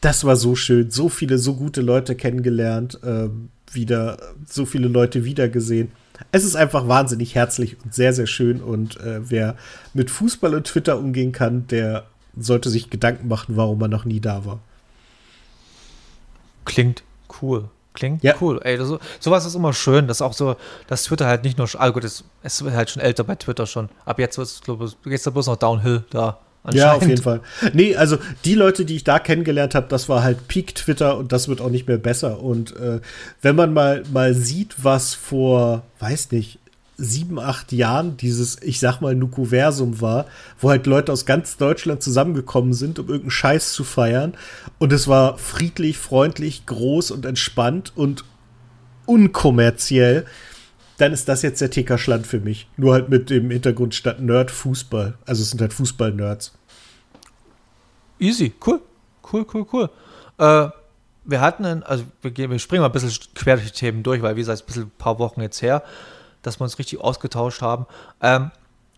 das war so schön, so viele, so gute Leute kennengelernt, äh, wieder, so viele Leute wiedergesehen. Es ist einfach wahnsinnig herzlich und sehr, sehr schön und äh, wer mit Fußball und Twitter umgehen kann, der sollte sich Gedanken machen, warum er noch nie da war. Klingt cool. Klingt ja. cool. Ey, das, sowas ist immer schön, dass auch so, dass Twitter halt nicht nur, also gut, es, ist halt schon älter bei Twitter schon. Ab jetzt wird es, glaube ich, geht's da bloß noch Downhill da. Ja, auf jeden Fall. Nee, also die Leute, die ich da kennengelernt habe, das war halt Peak Twitter und das wird auch nicht mehr besser. Und äh, wenn man mal, mal sieht, was vor, weiß nicht, sieben, acht Jahren dieses, ich sag mal, Nukuversum war, wo halt Leute aus ganz Deutschland zusammengekommen sind, um irgendeinen Scheiß zu feiern. Und es war friedlich, freundlich, groß und entspannt und unkommerziell. Dann ist das jetzt der TK Schland für mich. Nur halt mit dem Hintergrund statt Nerd Fußball. Also es sind halt Fußball-Nerds. Easy, cool. Cool, cool, cool. Äh, wir hatten, einen, also wir, gehen, wir springen mal ein bisschen quer durch die Themen durch, weil wie gesagt, es ist ein bisschen ein paar Wochen jetzt her, dass wir uns richtig ausgetauscht haben. Ähm,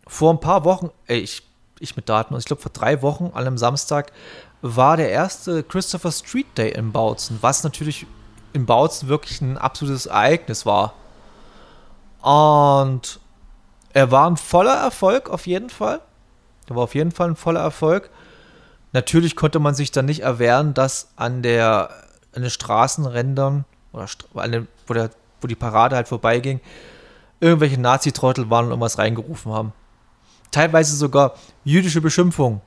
vor ein paar Wochen, ey, ich, ich mit Daten, ich glaube vor drei Wochen an einem Samstag war der erste Christopher Street Day in Bautzen, was natürlich in Bautzen wirklich ein absolutes Ereignis war. Und er war ein voller Erfolg auf jeden Fall. Er war auf jeden Fall ein voller Erfolg. Natürlich konnte man sich dann nicht erwehren, dass an der an den Straßenrändern oder an den, wo, der, wo die Parade halt vorbeiging, irgendwelche Nazi-Trottel waren und irgendwas reingerufen haben. Teilweise sogar jüdische Beschimpfungen.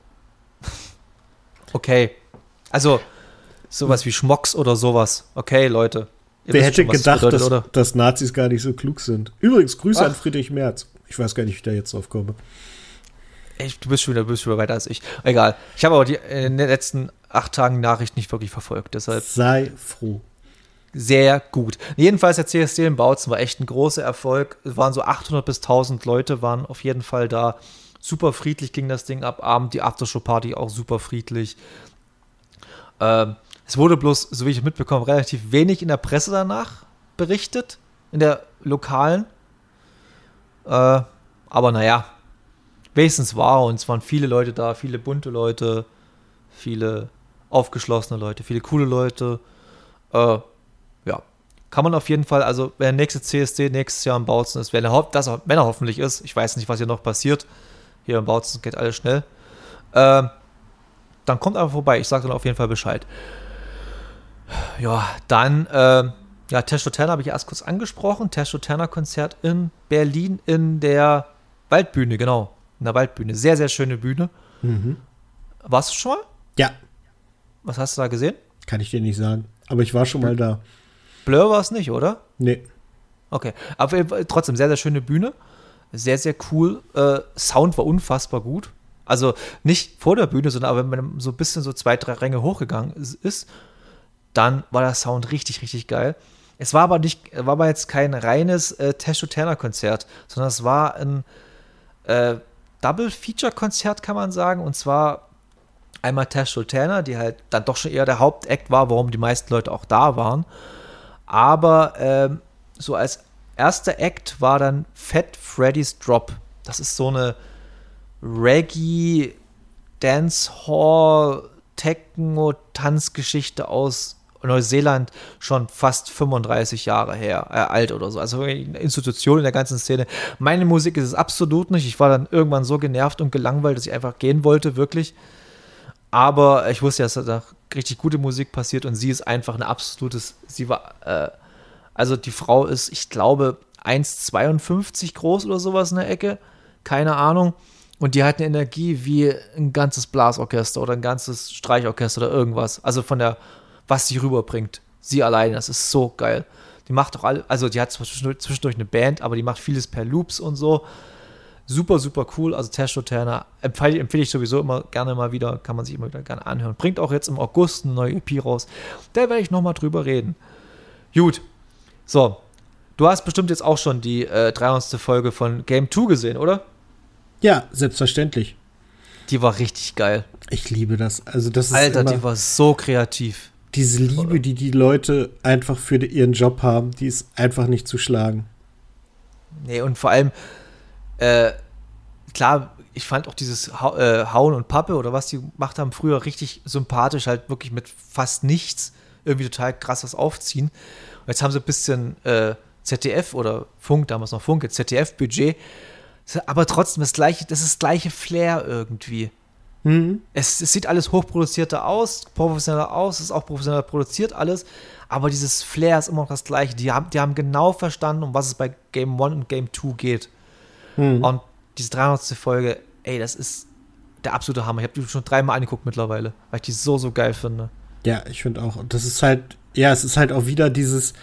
okay. Also, sowas wie Schmocks oder sowas. Okay, Leute. Wer hätte schon, gedacht, bedeutet, dass, dass, Nazis gar nicht so klug sind? Übrigens, Grüße Ach. an Friedrich Merz. Ich weiß gar nicht, wie ich da jetzt drauf komme. Ich, du bist schon wieder, bist schon wieder weiter als ich. Egal. Ich habe aber die in den letzten acht Tagen Nachrichten nicht wirklich verfolgt. Deshalb Sei froh. Sehr gut. Jedenfalls der CSD in Bautzen war echt ein großer Erfolg. Es waren so 800 bis 1000 Leute, waren auf jeden Fall da. Super friedlich ging das Ding ab. Abend die Aftershow-Party auch super friedlich. Ähm, es wurde bloß, so wie ich mitbekomme, relativ wenig in der Presse danach berichtet. In der lokalen. Äh, aber naja, wenigstens war und es waren viele Leute da, viele bunte Leute, viele aufgeschlossene Leute, viele coole Leute. Äh, ja, kann man auf jeden Fall, also wenn der nächste CSD nächstes Jahr im Bautzen ist, wenn er, das wenn er hoffentlich ist, ich weiß nicht, was hier noch passiert, hier im Bautzen geht alles schnell, äh, dann kommt einfach vorbei, ich sage dann auf jeden Fall Bescheid. Ja, dann, äh, ja, Testo Turner habe ich erst kurz angesprochen, Testo Turner Konzert in Berlin in der Waldbühne, genau, in der Waldbühne, sehr, sehr schöne Bühne. Mhm. Warst du schon mal? Ja. Was hast du da gesehen? Kann ich dir nicht sagen. Aber ich war schon mal da. Blur war es nicht, oder? Nee. Okay. Aber trotzdem sehr, sehr schöne Bühne. Sehr, sehr cool. Äh, Sound war unfassbar gut. Also nicht vor der Bühne, sondern aber wenn man so ein bisschen so zwei, drei Ränge hochgegangen ist, dann war der Sound richtig, richtig geil. Es war aber nicht, war aber jetzt kein reines äh, Tesho Turner Konzert, sondern es war ein äh, Double Feature Konzert, kann man sagen. Und zwar einmal Tash Sultana, die halt dann doch schon eher der Hauptakt war, warum die meisten Leute auch da waren. Aber ähm, so als erster Act war dann Fat Freddy's Drop. Das ist so eine Reggae, Dancehall, Techno-Tanzgeschichte aus Neuseeland schon fast 35 Jahre her, äh, alt oder so. Also eine Institution in der ganzen Szene. Meine Musik ist es absolut nicht. Ich war dann irgendwann so genervt und gelangweilt, dass ich einfach gehen wollte, wirklich. Aber ich wusste ja, dass da richtig gute Musik passiert und sie ist einfach ein absolutes, sie war, äh, also die Frau ist, ich glaube, 1,52 groß oder sowas in der Ecke, keine Ahnung. Und die hat eine Energie wie ein ganzes Blasorchester oder ein ganzes Streichorchester oder irgendwas. Also von der, was sie rüberbringt. Sie alleine, das ist so geil. Die macht doch alle, also die hat zwischendurch eine Band, aber die macht vieles per Loops und so. Super, super cool. Also Testo Turner empfehle, empfehle ich sowieso immer gerne mal wieder. Kann man sich immer wieder gerne anhören. Bringt auch jetzt im August eine neue EP raus. Da werde ich nochmal drüber reden. Gut. So. Du hast bestimmt jetzt auch schon die äh, 300. Folge von Game 2 gesehen, oder? Ja, selbstverständlich. Die war richtig geil. Ich liebe das. Also das ist Alter, die war so kreativ. Diese Liebe, die die Leute einfach für ihren Job haben, die ist einfach nicht zu schlagen. Nee, und vor allem, äh, klar, ich fand auch dieses ha äh, Hauen und Pappe oder was die gemacht haben früher richtig sympathisch, halt wirklich mit fast nichts irgendwie total krass was aufziehen. Und jetzt haben sie ein bisschen äh, ZDF oder Funk, damals noch Funk, ZDF-Budget, aber trotzdem das gleiche, das ist das gleiche Flair irgendwie. Mhm. Es, es, sieht alles hochproduzierter aus, professioneller aus, es ist auch professioneller produziert alles, aber dieses Flair ist immer noch das gleiche. Die haben, die haben genau verstanden, um was es bei Game 1 und Game 2 geht. Hm. Und diese 300. Folge, ey, das ist der absolute Hammer. Ich habe die schon dreimal angeguckt mittlerweile, weil ich die so, so geil finde. Ja, ich finde auch. Und das ist halt, ja, es ist halt auch wieder dieses,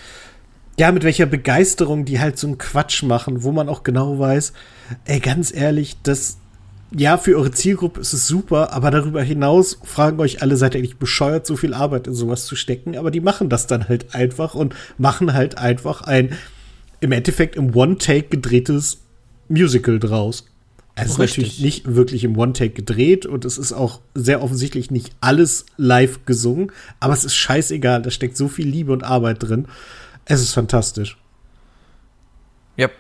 ja, mit welcher Begeisterung die halt so einen Quatsch machen, wo man auch genau weiß, ey, ganz ehrlich, das, ja, für eure Zielgruppe ist es super, aber darüber hinaus fragen euch alle, seid ihr eigentlich bescheuert, so viel Arbeit in sowas zu stecken? Aber die machen das dann halt einfach und machen halt einfach ein, im Endeffekt im One-Take gedrehtes Musical draus. Es ist Richtig. natürlich nicht wirklich im One-Take gedreht und es ist auch sehr offensichtlich nicht alles live gesungen, aber es ist scheißegal, da steckt so viel Liebe und Arbeit drin. Es ist fantastisch. Yep.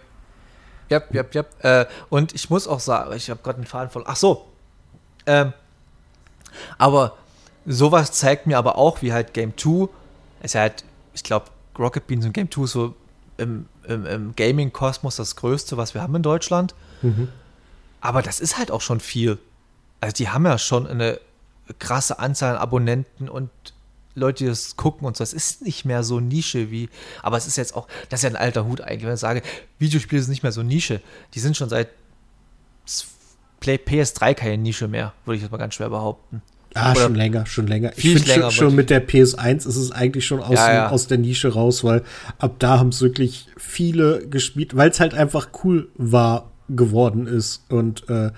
Yep, yep. Äh, und ich muss auch sagen, ich habe gerade einen Faden voll. Ach so. Ähm, aber sowas zeigt mir aber auch, wie halt Game 2 ist ja halt, ich glaube, Rocket Beans und Game 2 so im, im, im Gaming-Kosmos das Größte, was wir haben in Deutschland. Aber das ist halt auch schon viel. Also die haben ja schon eine krasse Anzahl an Abonnenten und Leute, die das gucken und so. Es ist nicht mehr so Nische wie, aber es ist jetzt auch, das ist ja ein alter Hut eigentlich, wenn ich sage, Videospiele sind nicht mehr so Nische. Die sind schon seit S- Play PS3 keine Nische mehr, würde ich jetzt mal ganz schwer behaupten. Ah, Oder schon länger, schon länger. Ich finde schon, schon mit der PS1 ist es eigentlich schon aus, Ja, ja. aus der Nische raus, weil ab da haben es wirklich viele gespielt, weil es halt einfach cool war geworden ist. Und äh,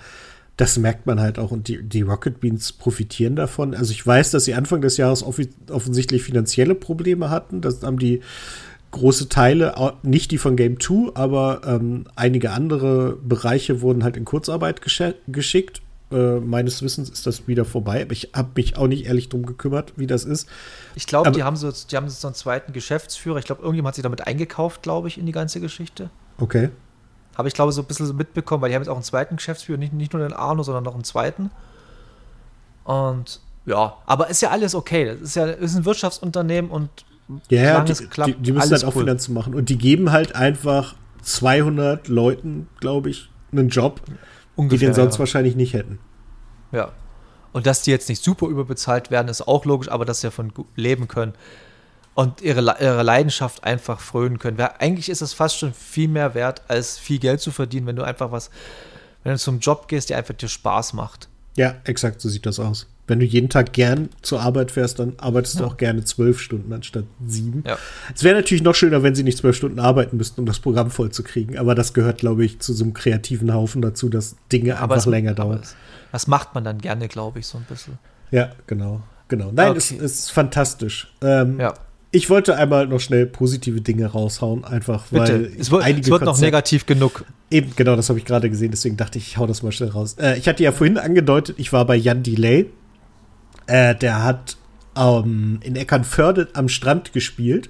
das merkt man halt auch. Und die, die Rocket Beans profitieren davon. Also ich weiß, dass sie Anfang des Jahres offensichtlich finanzielle Probleme hatten. Das haben die große Teile, nicht die von Game 2, aber ähm, einige andere Bereiche wurden halt in Kurzarbeit gesche- geschickt. Äh, meines Wissens ist das wieder vorbei, aber ich habe mich auch nicht ehrlich drum gekümmert, wie das ist. Ich glaube, die haben so, die haben so einen zweiten Geschäftsführer. Ich glaube, irgendjemand hat sich damit eingekauft, glaube ich, in die ganze Geschichte. Okay. Habe ich, glaube so ein bisschen so mitbekommen, weil die haben jetzt auch einen zweiten Geschäftsführer, nicht, nicht nur den Arno, sondern noch einen zweiten. Und ja, aber ist ja alles okay. Das ist ja ist ein Wirtschaftsunternehmen und Ja, die, klappt, die, die müssen halt auch cool. Finanzen machen. Und die geben halt einfach 200 Leuten, glaube ich, einen Job, die ungefähr. den sonst ja. wahrscheinlich nicht hätten. Ja. Und dass die jetzt nicht super überbezahlt werden, ist auch logisch, aber dass sie davon leben können und ihre, ihre Leidenschaft einfach frönen können. Wer- Eigentlich ist es fast schon viel mehr wert, als viel Geld zu verdienen, wenn du einfach was, wenn du zum Job gehst, der einfach dir Spaß macht. Ja, exakt, so sieht das aus. Wenn du jeden Tag gern zur Arbeit fährst, dann arbeitest Ja. du auch gerne zwölf Stunden anstatt sieben. Ja. Es wäre natürlich noch schöner, wenn sie nicht zwölf Stunden arbeiten müssten, um das Programm voll zu kriegen. Aber das gehört, glaube ich, zu so einem kreativen Haufen dazu, dass Dinge einfach es- länger aber dauern. es- Das macht man dann gerne, glaube ich, so ein bisschen. Ja, genau. Genau. Nein, Okay. es ist fantastisch. Ähm, Ja, Ich wollte einmal noch schnell positive Dinge raushauen, einfach bitte. weil es wird, es wird noch negativ genug. Eben, genau, das habe ich gerade gesehen, deswegen dachte ich, ich hau das mal schnell raus. Äh, ich hatte ja vorhin angedeutet, ich war bei Jan Delay. Äh, der hat ähm, in Eckernförde am Strand gespielt.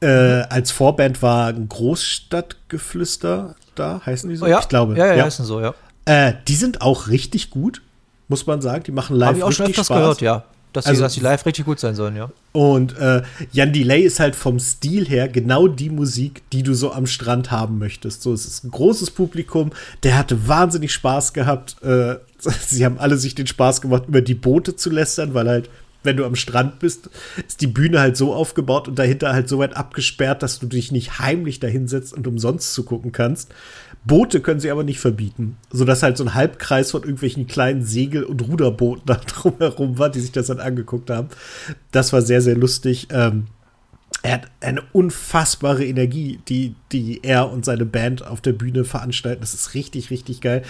Äh, als Vorband war ein Großstadtgeflüster da, heißen die so? Oh, ja. Ich glaube. Ja, ja, ja. ist so, ja. Äh, die sind auch richtig gut, muss man sagen. Die machen live Habe ich auch schon richtig öfters Spaß. gehört, ja. Dass, Also- die, dass die live richtig gut sein sollen, ja. Und äh, Jan Delay ist halt vom Stil her genau die Musik, die du so am Strand haben möchtest. So, es ist ein großes Publikum, der hatte wahnsinnig Spaß gehabt. Äh, sie haben alle sich den Spaß gemacht, über die Boote zu lästern, weil halt, wenn du am Strand bist, ist die Bühne halt so aufgebaut und dahinter halt so weit abgesperrt, dass du dich nicht heimlich dahinsetzt und umsonst zugucken kannst. Boote können sie aber nicht verbieten, sodass halt so ein Halbkreis von irgendwelchen kleinen Segel- und Ruderbooten da drumherum war, die sich das dann angeguckt haben. Das war sehr, sehr lustig. Ähm, er hat eine unfassbare Energie, die, die er und seine Band auf der Bühne veranstalten. Das ist richtig, richtig geil.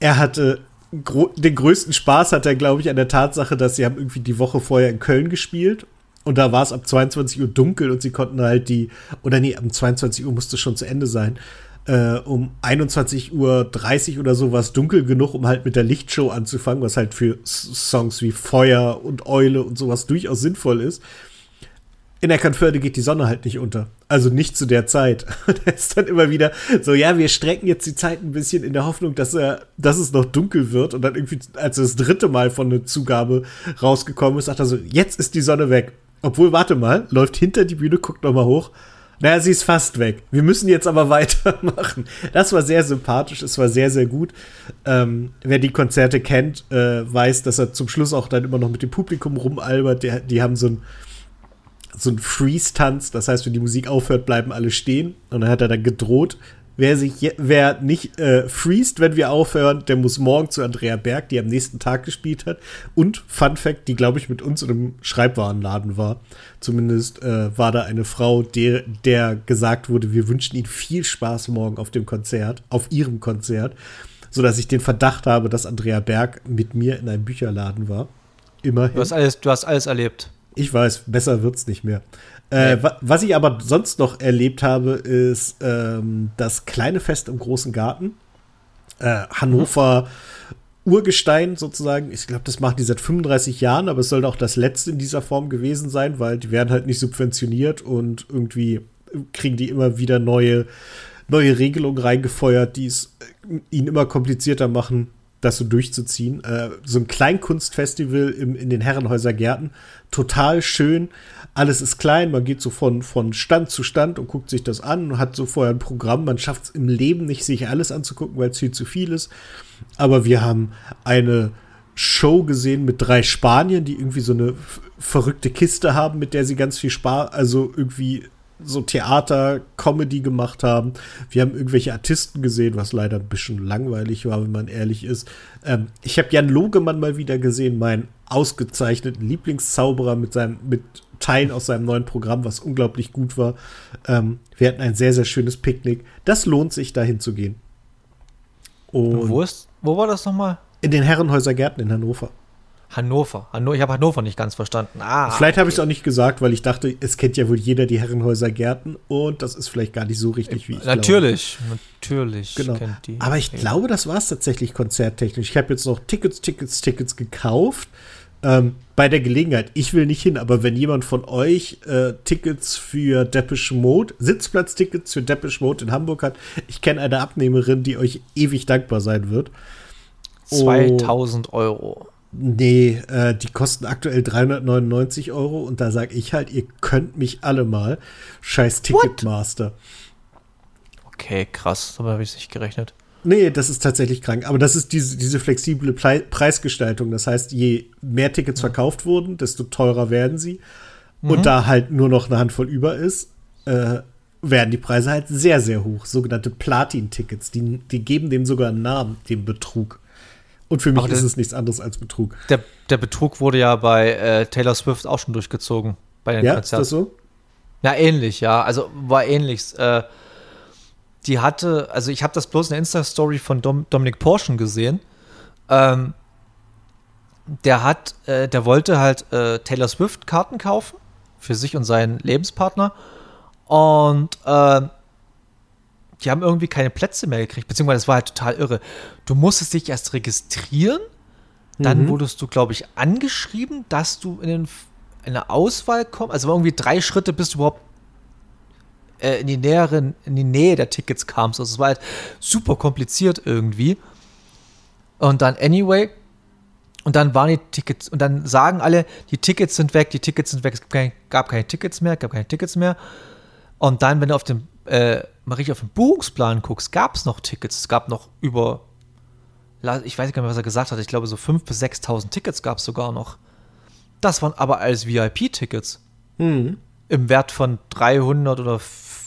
Er hatte den größten Spaß hat er, glaube ich, an der Tatsache, dass sie haben irgendwie die Woche vorher in Köln gespielt. Und da war es ab 22 Uhr dunkel und sie konnten halt die, oder nee, um 22 Uhr musste schon zu Ende sein. Äh, um 21.30 Uhr oder so war es dunkel genug, um halt mit der Lichtshow anzufangen, was halt für S Songs wie Feuer und Eule und sowas durchaus sinnvoll ist. In Eckernförde geht die Sonne halt nicht unter. Also nicht zu der Zeit. Und er ist dann immer wieder so, ja, wir strecken jetzt die Zeit ein bisschen in der Hoffnung, dass, er, dass es noch dunkel wird. Und dann irgendwie, als das dritte Mal von der Zugabe rausgekommen ist, sagt er so, jetzt ist die Sonne weg. Obwohl, warte mal, läuft hinter die Bühne, guckt noch mal hoch. Naja, sie ist fast weg. Wir müssen jetzt aber weitermachen. Das war sehr sympathisch, es war sehr, sehr gut. Ähm, wer die Konzerte kennt, äh, weiß, dass er zum Schluss auch dann immer noch mit dem Publikum rumalbert. Die, die haben so ein so ein Freeze-Tanz. Das heißt, wenn die Musik aufhört, bleiben alle stehen. Und dann hat er dann gedroht, Wer sich, wer nicht äh, freest, wenn wir aufhören, der muss morgen zu Andrea Berg, die am nächsten Tag gespielt hat. Und Fun Fact, die glaube ich mit uns in einem Schreibwarenladen war. Zumindest äh, war da eine Frau, der, der gesagt wurde, wir wünschen Ihnen viel Spaß morgen auf dem Konzert, auf Ihrem Konzert, so dass ich den Verdacht habe, dass Andrea Berg mit mir in einem Bücherladen war. Immerhin. Du hast alles, du hast alles erlebt. Ich weiß, besser wird's nicht mehr. Äh, was ich aber sonst noch erlebt habe, ist ähm, das kleine Fest im großen Garten. Äh, Hannover mhm. Urgestein sozusagen. Ich glaube, das machen die seit 35 Jahren, aber es soll auch das letzte in dieser Form gewesen sein, weil die werden halt nicht subventioniert und irgendwie kriegen die immer wieder neue, neue Regelungen reingefeuert, die es äh, ihnen immer komplizierter machen, das so durchzuziehen. Äh, so ein Kleinkunstfestival im, in den Herrenhäuser Gärten. Total schön alles ist klein, man geht so von, von Stand zu Stand und guckt sich das an und hat so vorher ein Programm. Man schafft es im Leben nicht, sich alles anzugucken, weil es viel zu viel ist. Aber wir haben eine Show gesehen mit drei Spaniern, die irgendwie so eine verrückte Kiste haben, mit der sie ganz viel Spar, also irgendwie so Theater, Comedy gemacht haben. Wir haben irgendwelche Artisten gesehen, was leider ein bisschen langweilig war, wenn man ehrlich ist. Ähm, ich habe Jan Logemann mal wieder gesehen, meinen ausgezeichneten Lieblingszauberer mit seinem, mit Teilen aus seinem neuen Programm, was unglaublich gut war. Ähm, wir hatten ein sehr, sehr schönes Picknick. Das lohnt sich, dahin zu gehen. Und wo, ist, wo war das nochmal? In den Herrenhäuser Gärten in Hannover. Hannover. Hanno ich habe Hannover nicht ganz verstanden. Ah, vielleicht okay. habe ich es auch nicht gesagt, weil ich dachte, es kennt ja wohl jeder die Herrenhäuser Gärten und das ist vielleicht gar nicht so richtig, wie ich Natürlich, glaube. natürlich. Genau. Aber ich glaube, das war es tatsächlich konzerttechnisch. Ich habe jetzt noch Tickets, Tickets, Tickets gekauft. Ähm, bei der Gelegenheit, ich will nicht hin, aber wenn jemand von euch äh, Tickets für Depeche Mode, Sitzplatztickets für Depeche Mode in Hamburg hat, ich kenne eine Abnehmerin, die euch ewig dankbar sein wird. 2000 oh, Euro. Nee, äh, die kosten aktuell 399 Euro und da sage ich halt, ihr könnt mich alle mal. Scheiß Ticketmaster. Okay, krass, damit habe ich nicht gerechnet. Nee, das ist tatsächlich krank. Aber das ist diese, diese flexible Pre Preisgestaltung. Das heißt, je mehr Tickets verkauft wurden, desto teurer werden sie. Mhm. Und da halt nur noch eine Handvoll über ist, äh, werden die Preise halt sehr, sehr hoch. Sogenannte Platin-Tickets. Die, die geben dem sogar einen Namen, dem Betrug. Und für mich der, ist es nichts anderes als Betrug. Der, der Betrug wurde ja bei äh, Taylor Swift auch schon durchgezogen. Bei den ja, Konzerten. ist das so? Ja, ähnlich, ja. Also war ähnlich. Äh, die hatte, also ich habe das bloß in der Insta-Story von Dom, Dominik Porschen gesehen. Ähm, der hat, äh, der wollte halt äh, Taylor Swift Karten kaufen für sich und seinen Lebenspartner und äh, die haben irgendwie keine Plätze mehr gekriegt, beziehungsweise es war halt total irre. Du musstest dich erst registrieren, dann mhm. wurdest du, glaube ich, angeschrieben, dass du in, den, in eine Auswahl kommst. Also irgendwie drei Schritte, bis du überhaupt äh, in die näheren, in die Nähe der Tickets kamst. Also es war halt super kompliziert irgendwie. Und dann, anyway, und dann waren die Tickets, und dann sagen alle, die Tickets sind weg, die Tickets sind weg, es gab keine, gab keine Tickets mehr, gab keine Tickets mehr. Und dann, wenn du auf dem, äh, mal richtig auf den Buchungsplan guckst, gab es noch Tickets. Es gab noch über, ich weiß nicht mehr, was er gesagt hat, ich glaube so 5.000 bis 6.000 Tickets gab es sogar noch. Das waren aber als VIP-Tickets. Mhm. Im Wert von 300 oder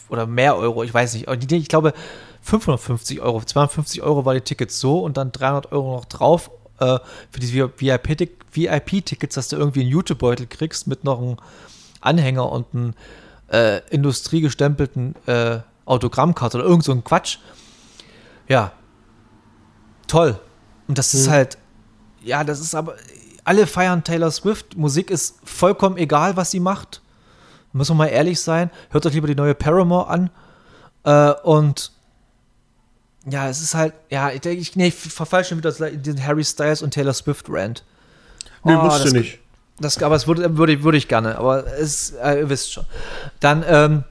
oder mehr Euro, ich weiß nicht. Ich glaube 550 Euro, 250 Euro war die Tickets so und dann 300 Euro noch drauf äh, für diese VIP-Tickets, dass du irgendwie einen YouTube-Beutel kriegst mit noch einem Anhänger und einem äh, industriegestempelten äh, Autogrammkarte oder irgend so ein Quatsch. Ja, toll. Und das mhm. ist halt, ja, das ist aber, alle feiern Taylor Swift. Musik ist vollkommen egal, was sie macht. Muss man mal ehrlich sein. Hört euch lieber die neue Paramore an. Äh, und ja, es ist halt, ja, ich, ich, nee, ich verfalsche schon wieder den Harry Styles und Taylor Swift Rant. Nee, oh, musst du nicht. Das, aber es würde, würde, würde ich gerne, aber es, äh, ihr wisst schon. Dann, ähm,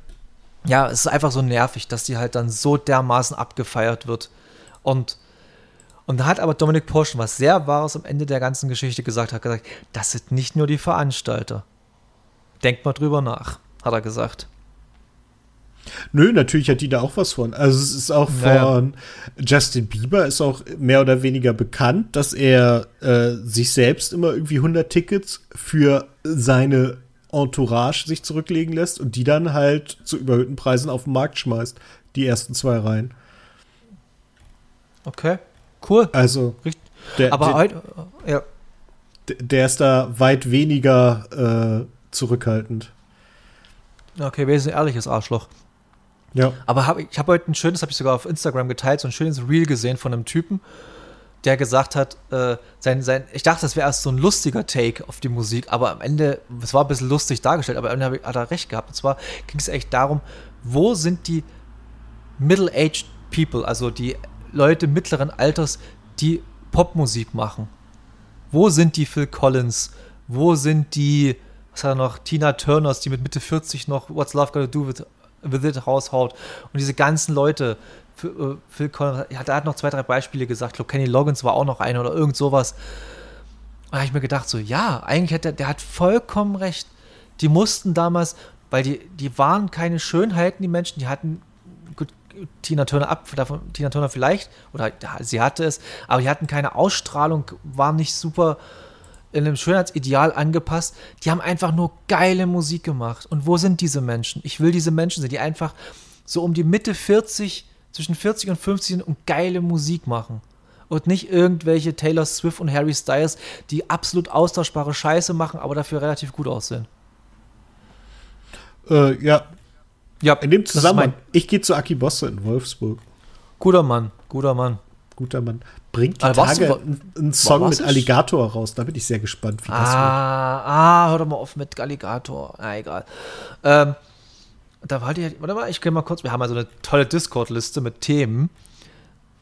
ja, es ist einfach so nervig, dass die halt dann so dermaßen abgefeiert wird. Und, und da hat aber Dominik Porschen was sehr Wahres am Ende der ganzen Geschichte gesagt, hat gesagt, das sind nicht nur die Veranstalter. Denkt mal drüber nach, hat er gesagt. Nö, natürlich hat die da auch was von. Also es ist auch naja. von Justin Bieber ist auch mehr oder weniger bekannt, dass er äh, sich selbst immer irgendwie 100 Tickets für seine Entourage sich zurücklegen lässt und die dann halt zu überhöhten Preisen auf den Markt schmeißt. Die ersten zwei Reihen. Okay, cool. Also, der, aber der, heute, ja. Der ist da weit weniger äh, zurückhaltend. Okay, wer ist ein ehrliches Arschloch? Ja. Aber hab, ich habe heute ein schönes, habe ich sogar auf Instagram geteilt, so ein schönes Reel gesehen von einem Typen, der gesagt hat, äh, sein, sein, ich dachte, das wäre erst so ein lustiger Take auf die Musik, aber am Ende, es war ein bisschen lustig dargestellt, aber am Ende hat er recht gehabt. Und zwar ging es echt darum, wo sind die Middle-aged People, also die Leute mittleren Alters, die Popmusik machen? Wo sind die Phil Collins? Wo sind die, was hat er noch, Tina Turners, die mit Mitte 40 noch What's Love Gotta Do with, with It raushaut? Und diese ganzen Leute, Phil äh, Collins, ja, der hat noch zwei, drei Beispiele gesagt. Ich glaube, Kenny Loggins war auch noch einer oder irgend sowas. Da habe ich mir gedacht, so, ja, eigentlich hat der, der hat vollkommen recht. Die mussten damals, weil die, die waren keine Schönheiten, die Menschen, die hatten gut, Tina Turner ab, davon, Tina Turner vielleicht, oder sie hatte es, aber die hatten keine Ausstrahlung, waren nicht super in einem Schönheitsideal angepasst. Die haben einfach nur geile Musik gemacht. Und wo sind diese Menschen? Ich will diese Menschen sehen, die einfach so um die Mitte 40, zwischen 40 und 50 sind und geile Musik machen. Und nicht irgendwelche Taylor Swift und Harry Styles, die absolut austauschbare Scheiße machen, aber dafür relativ gut aussehen. Äh, ja, ja, in dem Zusammenhang, ich gehe zu Aki Bosse in Wolfsburg. Guter Mann, guter Mann. Guter Mann. Bringt die also Tage einen, einen Song mit Alligator raus. Da bin ich sehr gespannt, wie ah, das wird. Ah, hör doch mal auf mit Alligator. Na, egal. Ähm, da war die, warte mal, ich gehe mal kurz, wir haben also eine tolle Discord-Liste mit Themen.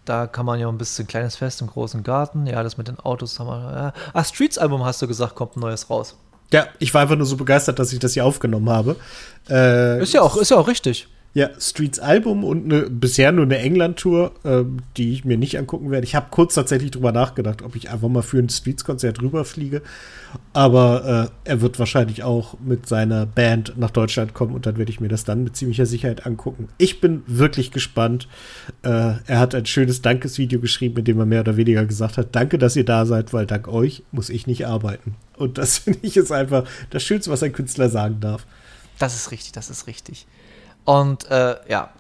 Da kann man ja ein bisschen kleines Fest im großen Garten. Ja, das mit den Autos haben wir. Ja. Ah, Streets-Album hast du gesagt, kommt ein neues raus. Ja, ich war einfach nur so begeistert, dass ich das hier aufgenommen habe. Äh, ist ja auch, ist ja auch richtig. Ja, Streets Album und eine, bisher nur eine England-Tour, äh, die ich mir nicht angucken werde. Ich habe kurz tatsächlich drüber nachgedacht, ob ich einfach mal für ein Streets-Konzert rüberfliege. Aber äh, er wird wahrscheinlich auch mit seiner Band nach Deutschland kommen und dann werde ich mir das dann mit ziemlicher Sicherheit angucken. Ich bin wirklich gespannt. Äh, er hat ein schönes Dankesvideo geschrieben, in dem er mehr oder weniger gesagt hat: Danke, dass ihr da seid, weil dank euch muss ich nicht arbeiten. Und das finde ich ist einfach das Schönste, was ein Künstler sagen darf. Das ist richtig, das ist richtig. Und äh, ja,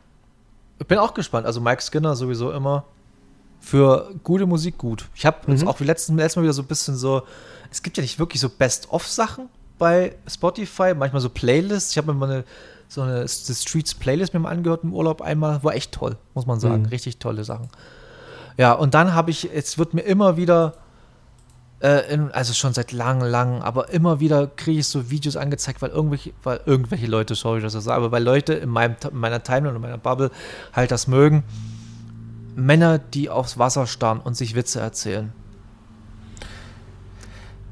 ich bin auch gespannt. Also Mike Skinner sowieso immer für gute Musik gut. Ich habe mhm. jetzt auch wie letzten, letztes Mal wieder so ein bisschen so, es gibt ja nicht wirklich so Best-of-Sachen bei Spotify, manchmal so Playlists. Ich habe mir mal eine, so eine The Streets Playlist mir mal angehört im Urlaub einmal. War echt toll, muss man sagen. Mhm. Richtig tolle Sachen. Ja, und dann habe ich, es wird mir immer wieder äh, in, also schon seit langem, langem, aber immer wieder kriege ich so Videos angezeigt, weil irgendwelche, weil irgendwelche Leute, sorry, dass ich das sage, aber weil Leute in, meinem, in meiner Timeline und meiner Bubble halt das mögen. Männer, die aufs Wasser starren und sich Witze erzählen.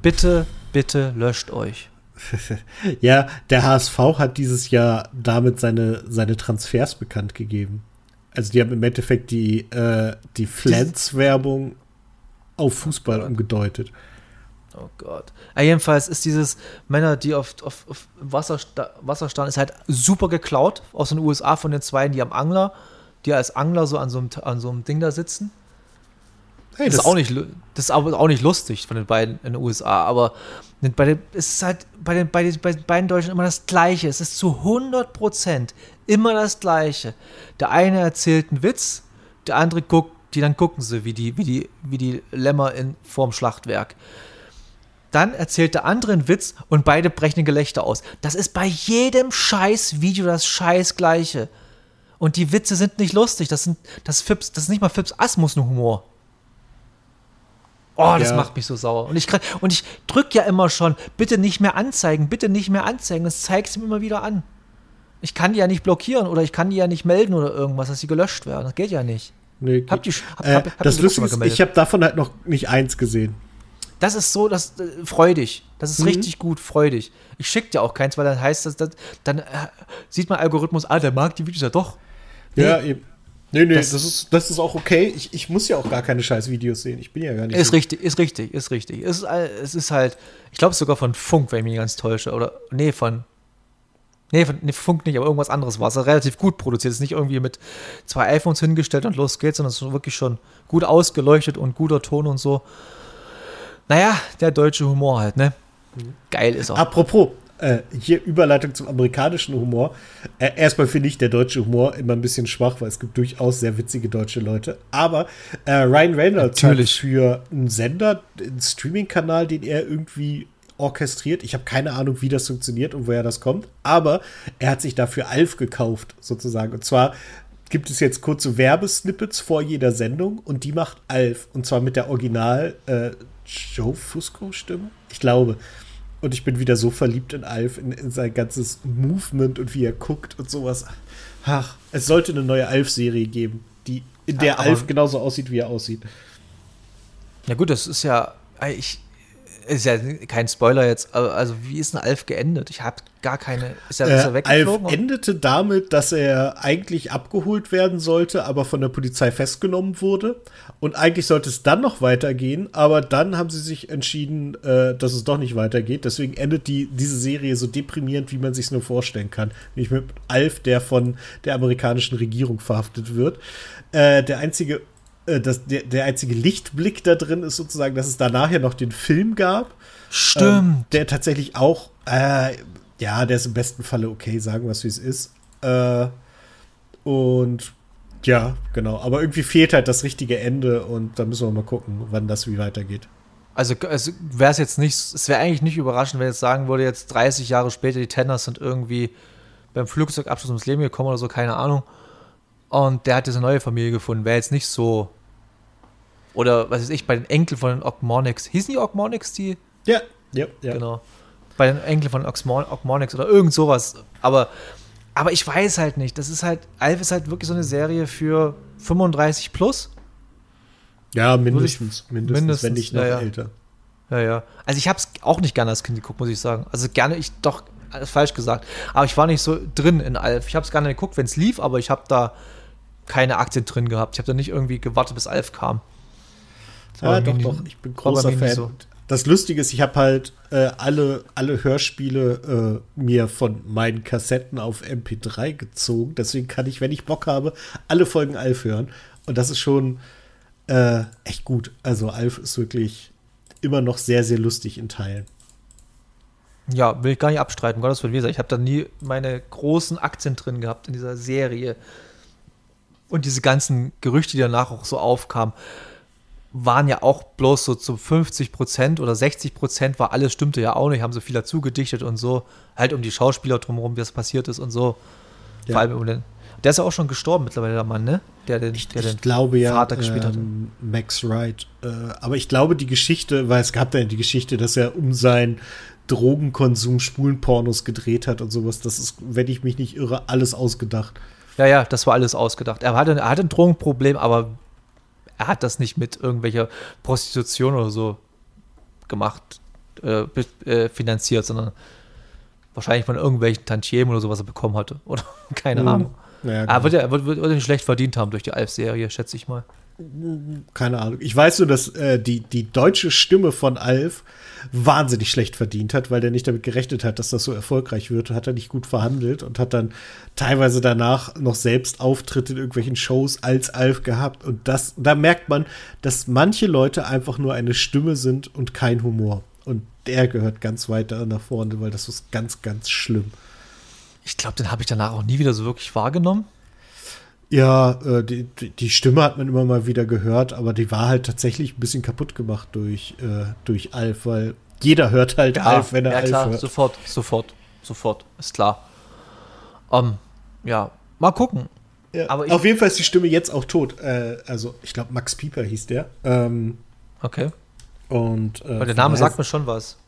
Bitte, bitte löscht euch. ja, der HSV hat dieses Jahr damit seine, seine Transfers bekannt gegeben. Also die haben im Endeffekt die, äh, die Flans-Werbung auf Fußball oh umgedeutet. Oh Gott. Ja, jedenfalls ist dieses Männer, die auf, auf, auf Wasser, Wasser standen, ist halt super geklaut aus den USA von den zwei, die am Angler, die als Angler so an so einem, an so einem Ding da sitzen. Hey, das, das, ist auch nicht, das ist auch nicht lustig von den beiden in den USA, aber bei den, es ist halt bei den, bei den, bei den beiden Deutschen immer das Gleiche. Es ist zu 100 Prozent immer das Gleiche. Der eine erzählt einen Witz, der andere guckt die dann gucken sie, wie die, wie die, wie die Lämmer in, vorm Schlachtwerk. Dann erzählt der andere einen Witz und beide brechen ein Gelächter aus. Das ist bei jedem scheiß Video das scheiß Gleiche. Und die Witze sind nicht lustig. Das, sind, das, Fips, das ist nicht mal Fips Asmus nur Humor. Oh, das ja. macht mich so sauer. Und ich, und ich drück ja immer schon, bitte nicht mehr anzeigen, bitte nicht mehr anzeigen. Das zeigt es mir immer wieder an. Ich kann die ja nicht blockieren oder ich kann die ja nicht melden oder irgendwas, dass sie gelöscht werden. Das geht ja nicht. Nee, habt ihr, hab, äh, hab, hab das Lustige ist, ich habe davon halt noch nicht eins gesehen. Das ist so, das äh, freudig. Das ist mhm. richtig gut, freudig. Ich schicke dir auch keins, weil dann heißt das, das dann äh, sieht mein Algorithmus, ah, der mag die Videos ja doch. Nee. Ja, eben. Nee, nee, das, das, ist, das ist auch okay. Ich, ich muss ja auch gar keine scheiß Videos sehen. Ich bin ja gar nicht. Ist so. richtig, ist richtig, ist richtig. Es ist, es ist halt, ich glaube sogar von Funk, wenn ich mich ganz täusche. Oder, nee, von, Nee, nee, Funk nicht, aber irgendwas anderes war es. Relativ gut produziert. Es ist nicht irgendwie mit zwei iPhones hingestellt und los geht's, sondern es ist wirklich schon gut ausgeleuchtet und guter Ton und so. Naja, der deutsche Humor halt, ne? Geil ist er. Apropos, äh, hier Überleitung zum amerikanischen Humor. Äh, erstmal finde ich der deutsche Humor immer ein bisschen schwach, weil es gibt durchaus sehr witzige deutsche Leute. Aber äh, Ryan Reynolds Natürlich. hat für einen Sender, einen Streaming-Kanal, den er irgendwie orchestriert. Ich habe keine Ahnung, wie das funktioniert und woher das kommt. Aber er hat sich dafür Alf gekauft, sozusagen. Und zwar gibt es jetzt kurze Werbesnippets vor jeder Sendung und die macht Alf. Und zwar mit der Original äh, Joe Fusco-Stimme. Ich glaube. Und ich bin wieder so verliebt in Alf, in, in sein ganzes Movement und wie er guckt und sowas. Ach, es sollte eine neue Alf-Serie geben, die, in der aber- Alf genauso aussieht, wie er aussieht. Ja gut, das ist ja, ich, ist ja kein Spoiler jetzt, also wie ist denn Alf geendet? Ich habe gar keine, ist er, ist er Äh, Alf weggeflogen? endete damit, dass er eigentlich abgeholt werden sollte, aber von der Polizei festgenommen wurde. Und eigentlich sollte es dann noch weitergehen, aber dann haben sie sich entschieden, äh, dass es doch nicht weitergeht. Deswegen endet die, diese Serie so deprimierend, wie man sich nur vorstellen kann. Nämlich mit Alf, der von der amerikanischen Regierung verhaftet wird. Äh, der einzige äh, das, der, der einzige Lichtblick da drin ist sozusagen, dass es danach ja noch den Film gab. Stimmt. Ähm, der tatsächlich auch, äh, ja, der ist im besten Falle okay, sagen wir es wie es ist. Äh, und ja, genau. Aber irgendwie fehlt halt das richtige Ende und da müssen wir mal gucken, wann das wie weitergeht. Also, also wäre es jetzt nicht, es wäre eigentlich nicht überraschend, wenn jetzt sagen würde, jetzt 30 Jahre später, die Tenners sind irgendwie beim Flugzeugabschluss ums Leben gekommen oder so, keine Ahnung. Und der hat jetzt eine neue Familie gefunden. Wäre jetzt nicht so. Oder was weiß ich, bei den Enkeln von den Ogmonics. Hießen die Ogmonics, die? Ja, ja, ja. Genau. Bei den Enkeln von Oxmor oder irgend sowas. Aber, aber ich weiß halt nicht. Das ist halt, Alf ist halt wirklich so eine Serie für 35 plus. Ja, mindestens, mindestens, mindestens, wenn nicht noch ja, ja. älter. Ja, ja. Also ich habe es auch nicht gerne als Kind geguckt, muss ich sagen. Also gerne, ich doch, alles falsch gesagt. Aber ich war nicht so drin in Alf. Ich habe es gerne geguckt, wenn es lief, aber ich habe da keine Aktien drin gehabt. Ich habe da nicht irgendwie gewartet, bis Alf kam. Ja, doch, doch, ich bin großer Fan. so. Das Lustige ist, ich habe halt äh, alle, alle Hörspiele äh, mir von meinen Kassetten auf MP3 gezogen. Deswegen kann ich, wenn ich Bock habe, alle Folgen Alf hören. Und das ist schon äh, echt gut. Also Alf ist wirklich immer noch sehr, sehr lustig in Teilen. Ja, will ich gar nicht abstreiten, Gottes Willen. Wie gesagt, ich habe da nie meine großen Aktien drin gehabt in dieser Serie. Und diese ganzen Gerüchte, die danach auch so aufkamen, waren ja auch bloß so zu 50 Prozent oder 60 Prozent war alles stimmte ja auch nicht, haben so viel dazu gedichtet und so, halt um die Schauspieler drumherum, wie das passiert ist und so. Ja. Vor allem um den. Der ist ja auch schon gestorben mittlerweile, der Mann, ne? Der den, Ich, der ich den glaube ja, Vater gespielt hatte. ähm, Max Wright. Äh, aber ich glaube, die Geschichte, weil es gab da ja die Geschichte, dass er um seinen Drogenkonsum Spulenpornos gedreht hat und sowas. Das ist, wenn ich mich nicht irre, alles ausgedacht. Ja, ja, das war alles ausgedacht. Er hatte, er hatte ein Drogenproblem, aber er hat das nicht mit irgendwelcher Prostitution oder so gemacht, äh, äh, finanziert, sondern wahrscheinlich von irgendwelchen Tantiemen oder so, was er bekommen hatte. Oder keine Mhm. Ahnung. Ja, Aber wird er wird, wird er nicht schlecht verdient haben durch die Alf-Serie, schätze ich mal. Keine Ahnung. Ich weiß nur, dass äh, die, die deutsche Stimme von Alf wahnsinnig schlecht verdient hat, weil der nicht damit gerechnet hat, dass das so erfolgreich wird. Hat er nicht gut verhandelt und hat dann teilweise danach noch selbst Auftritte in irgendwelchen Shows als Alf gehabt. Und das, da merkt man, dass manche Leute einfach nur eine Stimme sind und kein Humor. Und der gehört ganz weit da nach vorne, weil das ist ganz, ganz schlimm. Ich glaube, den habe ich danach auch nie wieder so wirklich wahrgenommen. Ja, äh, die, die- Stimme hat man immer mal wieder gehört, aber die war halt tatsächlich ein bisschen kaputt gemacht durch, äh, durch Alf, weil jeder hört halt Alf, wenn er ja, Alf klar, hört. sofort, sofort, sofort, ist klar. Ähm, ja, mal gucken. Ja, aber auf jeden Fall ist die Stimme jetzt auch tot. Äh, also, ich glaube, Max Pieper hieß der. Ähm, Okay. und, äh, der Name sagt mir schon was.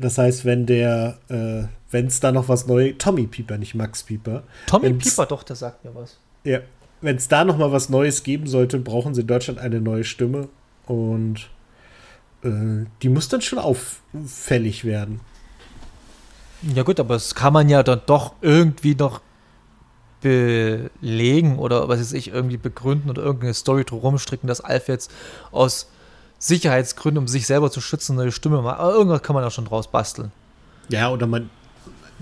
Das heißt, wenn der, äh, wenn es da noch was Neues, Tommy Pieper, nicht Max Pieper. Tommy Wenn's- Pieper, doch, der sagt mir was. Ja, wenn es da noch mal was Neues geben sollte, brauchen sie in Deutschland eine neue Stimme und äh, die muss dann schon auffällig werden. Ja gut, aber das kann man ja dann doch irgendwie noch belegen oder was weiß ich, irgendwie begründen oder irgendeine Story drumherum stricken, dass Alf jetzt aus Sicherheitsgründen, um sich selber zu schützen, eine Stimme macht. Aber irgendwas kann man ja schon draus basteln. Ja, oder man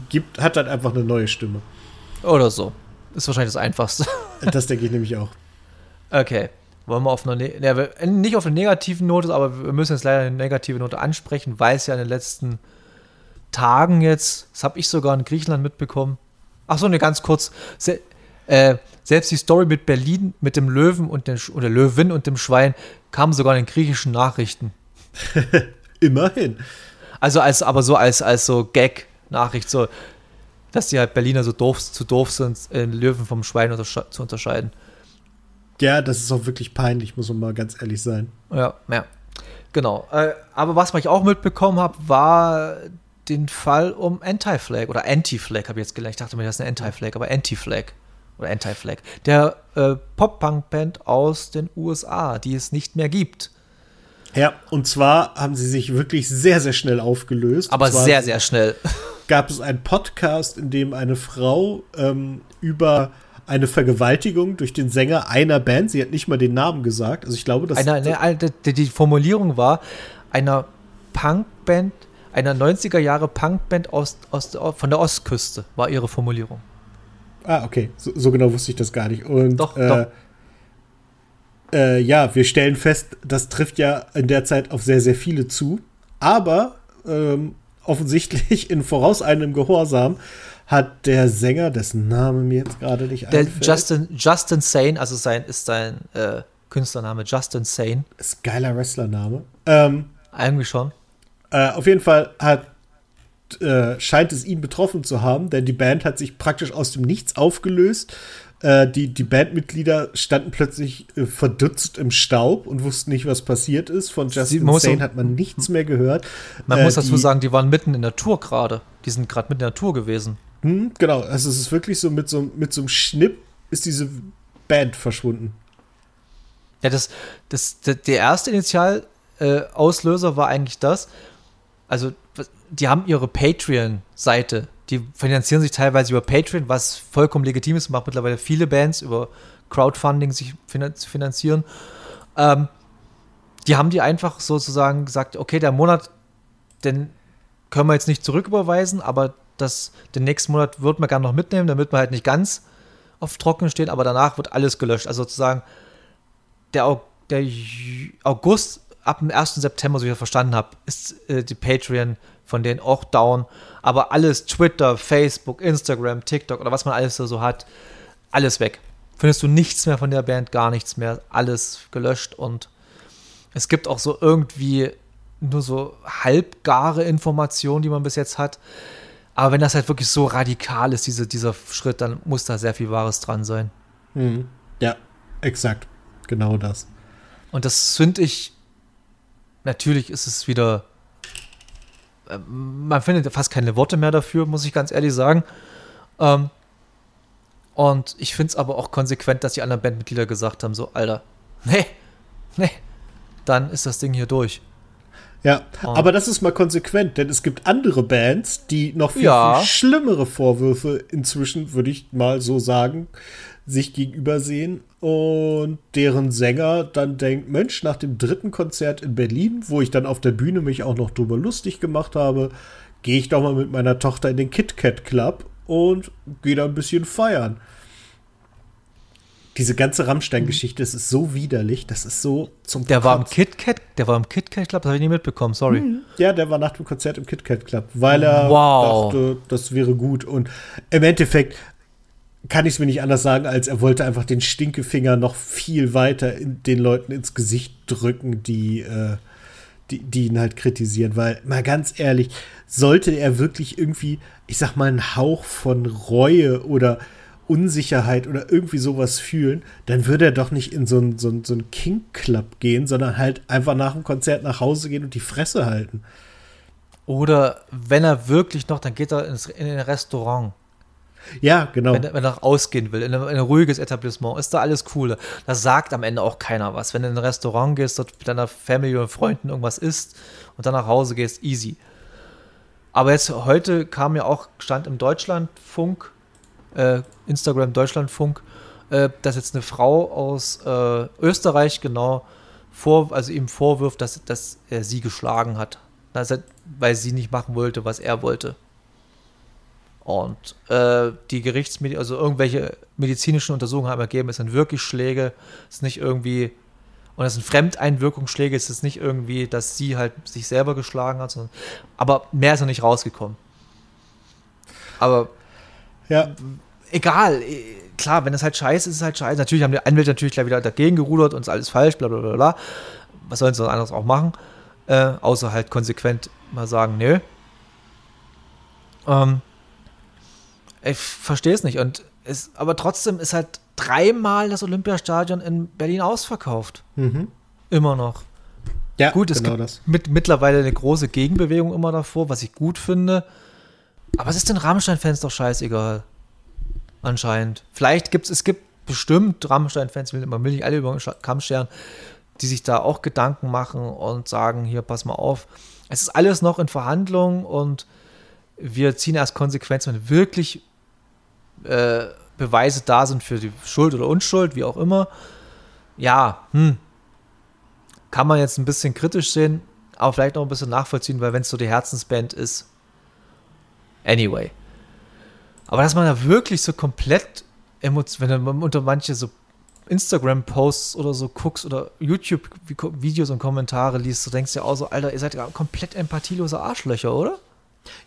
gibt, hat dann einfach eine neue Stimme. Oder so. Ist wahrscheinlich das Einfachste. Das denke ich nämlich auch. Okay. Wollen wir auf einer, ne ja, wir- nicht auf einer negativen Note, aber wir müssen jetzt leider eine negative Note ansprechen, weil es ja in den letzten Tagen jetzt, das habe ich sogar in Griechenland mitbekommen. Ach so, ne, ganz kurz. Se äh, selbst die Story mit Berlin, mit dem Löwen und dem, oder Löwin und dem Schwein kam sogar in den griechischen Nachrichten. Immerhin. Also als, aber so als, als so Gag-Nachricht, so, dass die halt Berliner so doof, zu doof sind, den Löwen vom Schwein untersche zu unterscheiden. Ja, das ist auch wirklich peinlich, muss man mal ganz ehrlich sein. Ja, ja. Genau. Äh, aber was ich auch mitbekommen habe, war den Fall um Anti-Flag oder Anti-Flag, habe ich jetzt gelernt. Ich dachte mir, das ist eine Anti-Flag, aber Anti-Flag oder Anti-Flag. Der äh, Pop-Punk-Band aus den USA, die es nicht mehr gibt. Ja, und zwar haben sie sich wirklich sehr, sehr schnell aufgelöst. Aber sehr, sehr schnell. Gab es einen Podcast, in dem eine Frau ähm, über eine Vergewaltigung durch den Sänger einer Band, sie hat nicht mal den Namen gesagt, also ich glaube, dass. Eine, eine, eine, die Formulierung war einer Punkband, einer 90er Jahre Punkband aus, aus, von der Ostküste, war ihre Formulierung. Ah, okay, so, so genau wusste ich das gar nicht. Und, doch, äh, doch. Äh, ja, wir stellen fest, das trifft ja in der Zeit auf sehr, sehr viele zu, aber ähm, offensichtlich in vorauseilendem Gehorsam hat der Sänger, dessen Name mir jetzt gerade nicht der einfällt. Justin, Justin Sane, also sein ist sein äh, Künstlername Justin Sane. Ist geiler Wrestlername. Ähm, Eigentlich schon. Äh, auf jeden Fall hat, äh, scheint es ihn betroffen zu haben, denn die Band hat sich praktisch aus dem Nichts aufgelöst. Äh, die, die Bandmitglieder standen plötzlich äh, verdutzt im Staub und wussten nicht, was passiert ist. Von Justin Sane hat man nichts mehr gehört. Man muss äh, dazu sagen, die waren mitten in der Tour gerade. Die sind gerade mitten in der Tour gewesen. Hm, genau, also es ist wirklich so mit, so mit so einem Schnipp ist diese Band verschwunden. Ja, das, das, der erste Initialauslöser äh, war eigentlich das. Also, die haben ihre Patreon-Seite. Die finanzieren sich teilweise über Patreon, was vollkommen legitim ist. Macht mittlerweile viele Bands über Crowdfunding sich finanzieren. Ähm, die haben die einfach sozusagen gesagt, okay, der Monat, den können wir jetzt nicht zurücküberweisen, aber das, den nächsten Monat wird man gerne noch mitnehmen, damit man halt nicht ganz auf Trocken stehen, aber danach wird alles gelöscht. Also sozusagen der, der August ab dem 1. September, so wie ich verstanden habe, ist äh, die Patreon von denen auch down. Aber alles, Twitter, Facebook, Instagram, TikTok oder was man alles so hat, alles weg. Findest du nichts mehr von der Band, gar nichts mehr, alles gelöscht und es gibt auch so irgendwie nur so halbgare Informationen, die man bis jetzt hat. Aber wenn das halt wirklich so radikal ist, diese, dieser Schritt, dann muss da sehr viel Wahres dran sein. Mhm. Ja, exakt. Genau das. Und das finde ich, natürlich ist es wieder, äh, man findet fast keine Worte mehr dafür, muss ich ganz ehrlich sagen. Ähm, und ich finde es aber auch konsequent, dass die anderen Bandmitglieder gesagt haben, so, Alter, nee, nee, dann ist das Ding hier durch. Ja, oh. aber das ist mal konsequent, denn es gibt andere Bands, die noch viel, ja. viel schlimmere Vorwürfe inzwischen, würde ich mal so sagen, sich gegenüber sehen und deren Sänger dann denkt, Mensch, nach dem dritten Konzert in Berlin, wo ich dann auf der Bühne mich auch noch drüber lustig gemacht habe, gehe ich doch mal mit meiner Tochter in den KitKat Club und gehe da ein bisschen feiern. Diese ganze Rammstein-Geschichte, das ist so widerlich, das ist so zum Der Kotz. war im KitKat, der war im KitKat Club, das habe ich nie mitbekommen, sorry. Mhm. Ja, der war nach dem Konzert im KitKat Club, weil er wow. dachte, das wäre gut. Und im Endeffekt kann ich es mir nicht anders sagen, als er wollte einfach den Stinkefinger noch viel weiter in den Leuten ins Gesicht drücken, die, äh, die, die ihn halt kritisieren. Weil, mal ganz ehrlich, sollte er wirklich irgendwie, ich sag mal, einen Hauch von Reue oder Unsicherheit oder irgendwie sowas fühlen, dann würde er doch nicht in so einen so so ein King-Club gehen, sondern halt einfach nach dem Konzert nach Hause gehen und die Fresse halten. Oder wenn er wirklich noch, dann geht er ins, in ein Restaurant. Ja, genau. Wenn, wenn er ausgehen will, in ein, in ein, ruhiges Etablissement, ist da alles cool. Das sagt am Ende auch keiner was. Wenn du in ein Restaurant gehst, dort mit deiner Family oder Freunden irgendwas isst und dann nach Hause gehst, easy. Aber jetzt heute kam ja auch, stand im Deutschlandfunk, äh, Instagram Deutschlandfunk, äh, dass jetzt eine Frau aus äh, Österreich genau vor, also ihm vorwirft, dass, dass er sie geschlagen hat. Also, weil sie nicht machen wollte, was er wollte. Und äh, die Gerichtsmedizin, also irgendwelche medizinischen Untersuchungen haben ergeben, es sind wirklich Schläge, es ist nicht irgendwie, und es sind Fremdeinwirkungsschläge, es ist nicht irgendwie, dass sie halt sich selber geschlagen hat, sondern, aber mehr ist noch nicht rausgekommen. Aber Ja. Egal, eh, klar, wenn es halt scheiße ist, ist es halt scheiße. Natürlich haben die Anwälte natürlich gleich wieder dagegen gerudert und ist alles falsch, bla bla bla bla. Was sollen sie sonst anderes auch machen? Äh, außer halt konsequent mal sagen, nö. Ähm, ich verstehe es nicht. Und es, aber trotzdem ist halt dreimal das Olympiastadion in Berlin ausverkauft. Mhm. Immer noch. Ja, Gut, es genau gibt das. mit, mittlerweile eine große Gegenbewegung immer davor, was ich gut finde. Aber es ist den Rammstein-Fans doch scheißegal. Anscheinend. Vielleicht gibt es, gibt bestimmt Rammstein-Fans, man will nicht alle über den Kamm scheren, die sich da auch Gedanken machen und sagen, hier, pass mal auf. Es ist alles noch in Verhandlungen und wir ziehen erst Konsequenzen, wenn wirklich äh, Beweise da sind für die Schuld oder Unschuld, wie auch immer. Ja, hm, kann man jetzt ein bisschen kritisch sehen, aber vielleicht noch ein bisschen nachvollziehen, weil wenn es so die Herzensband ist. Anyway. Aber dass man da wirklich so komplett emotional, wenn du unter manche so Instagram-Posts oder so guckst oder YouTube-Videos und Kommentare liest, du denkst ja auch so, Alter, ihr seid ja komplett empathielose Arschlöcher, oder?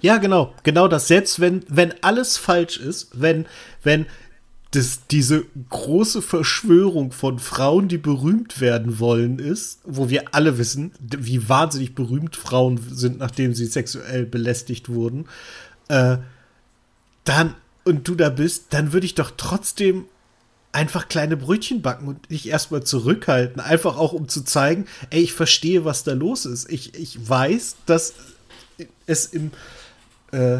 Ja, genau. Genau das. Selbst wenn, wenn alles falsch ist, wenn, wenn das, diese große Verschwörung von Frauen, die berühmt werden wollen, ist, wo wir alle wissen, wie wahnsinnig berühmt Frauen sind, nachdem sie sexuell belästigt wurden, äh, dann, und du da bist, dann würde ich doch trotzdem einfach kleine Brötchen backen und dich erstmal zurückhalten. Einfach auch, um zu zeigen, ey, ich verstehe, was da los ist. Ich, ich weiß, dass es im, äh,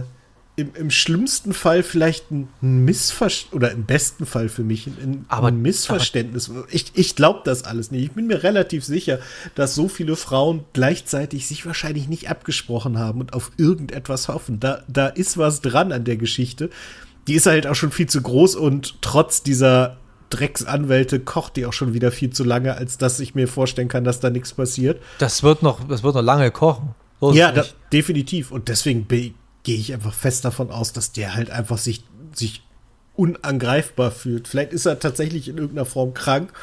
im, im schlimmsten Fall vielleicht ein Missverständnis, oder im besten Fall für mich ein, Aber- ein Missverständnis. ich ich glaube das alles nicht. Ich bin mir relativ sicher, dass so viele Frauen gleichzeitig sich wahrscheinlich nicht abgesprochen haben und auf irgendetwas hoffen. Da, da ist was dran an der Geschichte. Die ist halt auch schon viel zu groß und trotz dieser Drecksanwälte kocht die auch schon wieder viel zu lange, als dass ich mir vorstellen kann, dass da nichts passiert. Das wird noch, das wird noch lange kochen. So Ja, da, definitiv. Und deswegen be- gehe ich einfach fest davon aus, dass der halt einfach sich, sich unangreifbar fühlt. Vielleicht ist er tatsächlich in irgendeiner Form krank,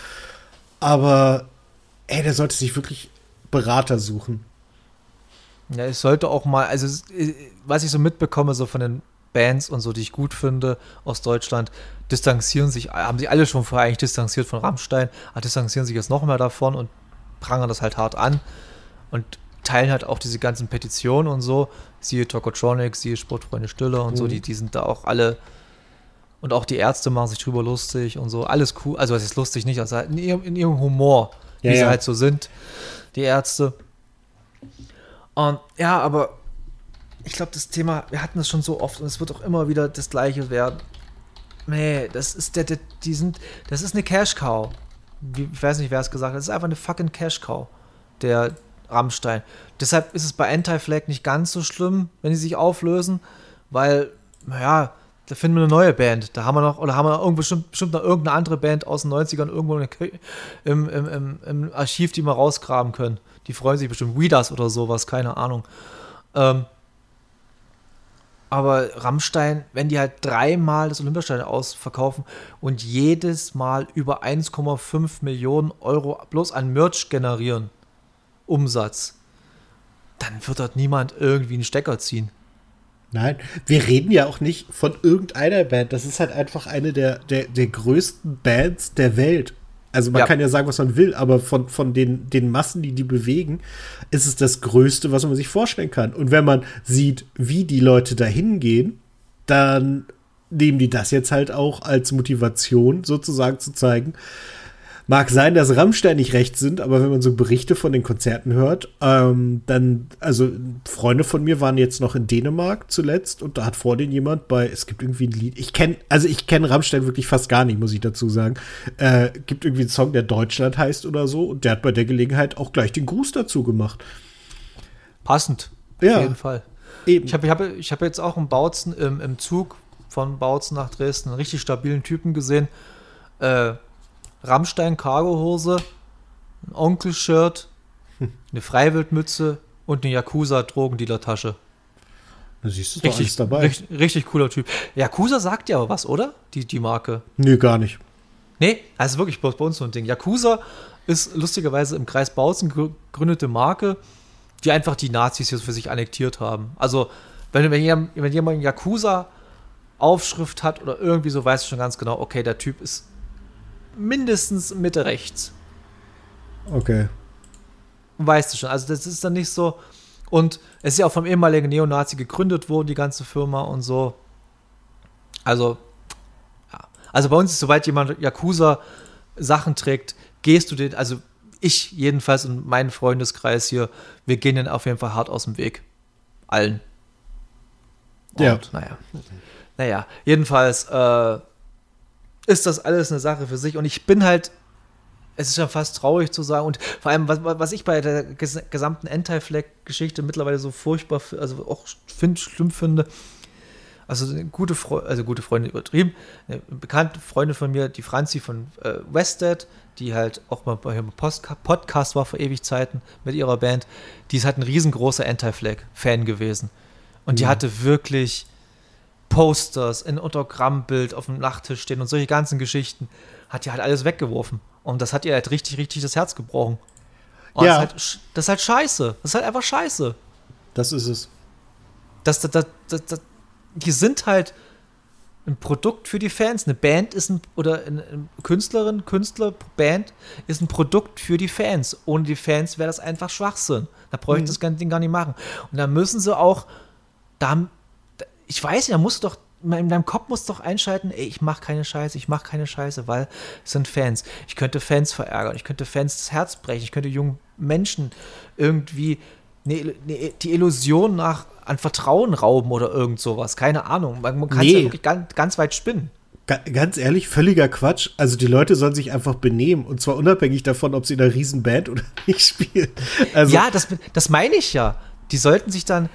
aber ey, der sollte sich wirklich Berater suchen. Ja, es sollte auch mal, also äh, was ich so mitbekomme, so von den Bands und so, die ich gut finde aus Deutschland, distanzieren sich, haben sich alle schon vorher eigentlich distanziert von Rammstein, aber distanzieren sich jetzt noch mehr davon und prangern das halt hart an und teilen halt auch diese ganzen Petitionen und so, siehe Tokotronic, siehe Sportfreunde Stille und so, Mhm. die, die sind da auch alle und auch die Ärzte machen sich drüber lustig und so, alles cool, also es ist lustig nicht, also in ihrem, in ihrem Humor, wie Ja, sie halt so sind, die Ärzte. Und ja, aber ich glaube, das Thema, wir hatten es schon so oft und es wird auch immer wieder das Gleiche werden. Nee, das ist der, der die sind, das ist eine Cash Cow. Ich weiß nicht, wer es gesagt hat. Das ist einfach eine fucking Cash Cow, der Rammstein. Deshalb ist es bei Anti-Flag nicht ganz so schlimm, wenn die sich auflösen, weil, naja, da finden wir eine neue Band. Da haben wir noch, oder haben wir noch bestimmt, bestimmt noch irgendeine andere Band aus den 90ern irgendwo im, im, im, im Archiv, die wir rausgraben können. Die freuen sich bestimmt. Weeders oder sowas, keine Ahnung. Ähm, aber Rammstein, wenn die halt dreimal das Olympiastadion ausverkaufen und jedes Mal über 1,5 Millionen Euro bloß an Merch generieren, Umsatz, dann wird dort niemand irgendwie einen Stecker ziehen. Nein, wir reden ja auch nicht von irgendeiner Band. Das ist halt einfach eine der, der, der größten Bands der Welt. Also man Ja. kann ja sagen, was man will, aber von, von den, den Massen, die die bewegen, ist es das Größte, was man sich vorstellen kann. Und wenn man sieht, wie die Leute da hingehen, dann nehmen die das jetzt halt auch als Motivation sozusagen zu zeigen. Mag sein, dass Rammstein nicht recht sind, aber wenn man so Berichte von den Konzerten hört, ähm, dann, also Freunde von mir waren jetzt noch in Dänemark zuletzt und da hat vor denen jemand bei, es gibt irgendwie ein Lied, ich kenne, also ich kenne Rammstein wirklich fast gar nicht, muss ich dazu sagen. Äh, gibt irgendwie einen Song, der Deutschland heißt oder so und der hat bei der Gelegenheit auch gleich den Gruß dazu gemacht. Passend. Ja. Auf jeden Fall. Eben. Ich habe ich hab, ich hab jetzt auch einen Bautzen im, im Zug von Bautzen nach Dresden, einen richtig stabilen Typen gesehen. Äh, Rammstein Cargohose, ein Onkel-Shirt, eine Freiwildmütze und eine Yakuza-Drogendealer-Tasche. da siehst du doch alles Richtig, dabei. richtig, richtig cooler Typ. Yakuza sagt ja aber was, oder? Die, die Marke. Nö, gar nicht. Nee, also wirklich bloß bei uns so ein Ding. Yakuza ist lustigerweise im Kreis Bautzen gegründete Marke, die einfach die Nazis hier für sich annektiert haben. Also, wenn, wenn, jemand, wenn jemand Yakuza Aufschrift hat oder irgendwie so, weißt du schon ganz genau, okay, der Typ ist mindestens Mitte rechts. Okay. Weißt du schon. Also das ist dann nicht so. Und es ist ja auch vom ehemaligen Neonazi gegründet worden, die ganze Firma und so. Also, ja. Also bei uns ist, sobald jemand Yakuza Sachen trägt, gehst du den, also ich jedenfalls und mein Freundeskreis hier, wir gehen den auf jeden Fall hart aus dem Weg. Allen. Und, Ja. Naja. Naja, jedenfalls äh, ist das alles eine Sache für sich und ich bin halt, es ist ja fast traurig zu sagen und vor allem, was, was ich bei der ges gesamten Anti-Flag-Geschichte mittlerweile so furchtbar, also auch find, schlimm finde, also eine gute Freundin, also gute Freundin übertrieben, eine bekannte Freundin von mir, die Franzi von äh, Wested, die halt auch mal bei ihrem Podcast war vor ewig Zeiten mit ihrer Band, die ist halt ein riesengroßer Anti-Flag-Fan gewesen. Und die Mhm. hatte wirklich Posters, ein Autogrammbild auf dem Nachttisch stehen und solche ganzen Geschichten. Hat die halt alles weggeworfen. Und das hat ihr halt richtig, richtig das Herz gebrochen. Und Ja. das, ist halt, das ist halt scheiße. Das ist halt einfach scheiße. Das ist es. Das, das, das, das, das, die sind halt ein Produkt für die Fans. Eine Band ist ein, oder eine eine Künstlerin, Künstler, Band ist ein Produkt für die Fans. Ohne die Fans wäre das einfach Schwachsinn. Da bräuchte ich Mhm. das ganze Ding gar nicht machen. Und da müssen sie auch, da, ich weiß da musst du doch, in deinem Kopf musst du doch einschalten, ey, ich mache keine Scheiße, ich mache keine Scheiße, weil es sind Fans. Ich könnte Fans verärgern, ich könnte Fans das Herz brechen, ich könnte jungen Menschen irgendwie ne, ne, die Illusion nach an Vertrauen rauben oder irgend sowas. Keine Ahnung. Man, man kann es Nee. ja wirklich ganz, ganz weit spinnen. Ga ganz ehrlich, völliger Quatsch. Also die Leute sollen sich einfach benehmen. Und zwar unabhängig davon, ob sie in einer Riesenband oder nicht spielen. Also, ja, das, das meine ich ja. Die sollten sich dann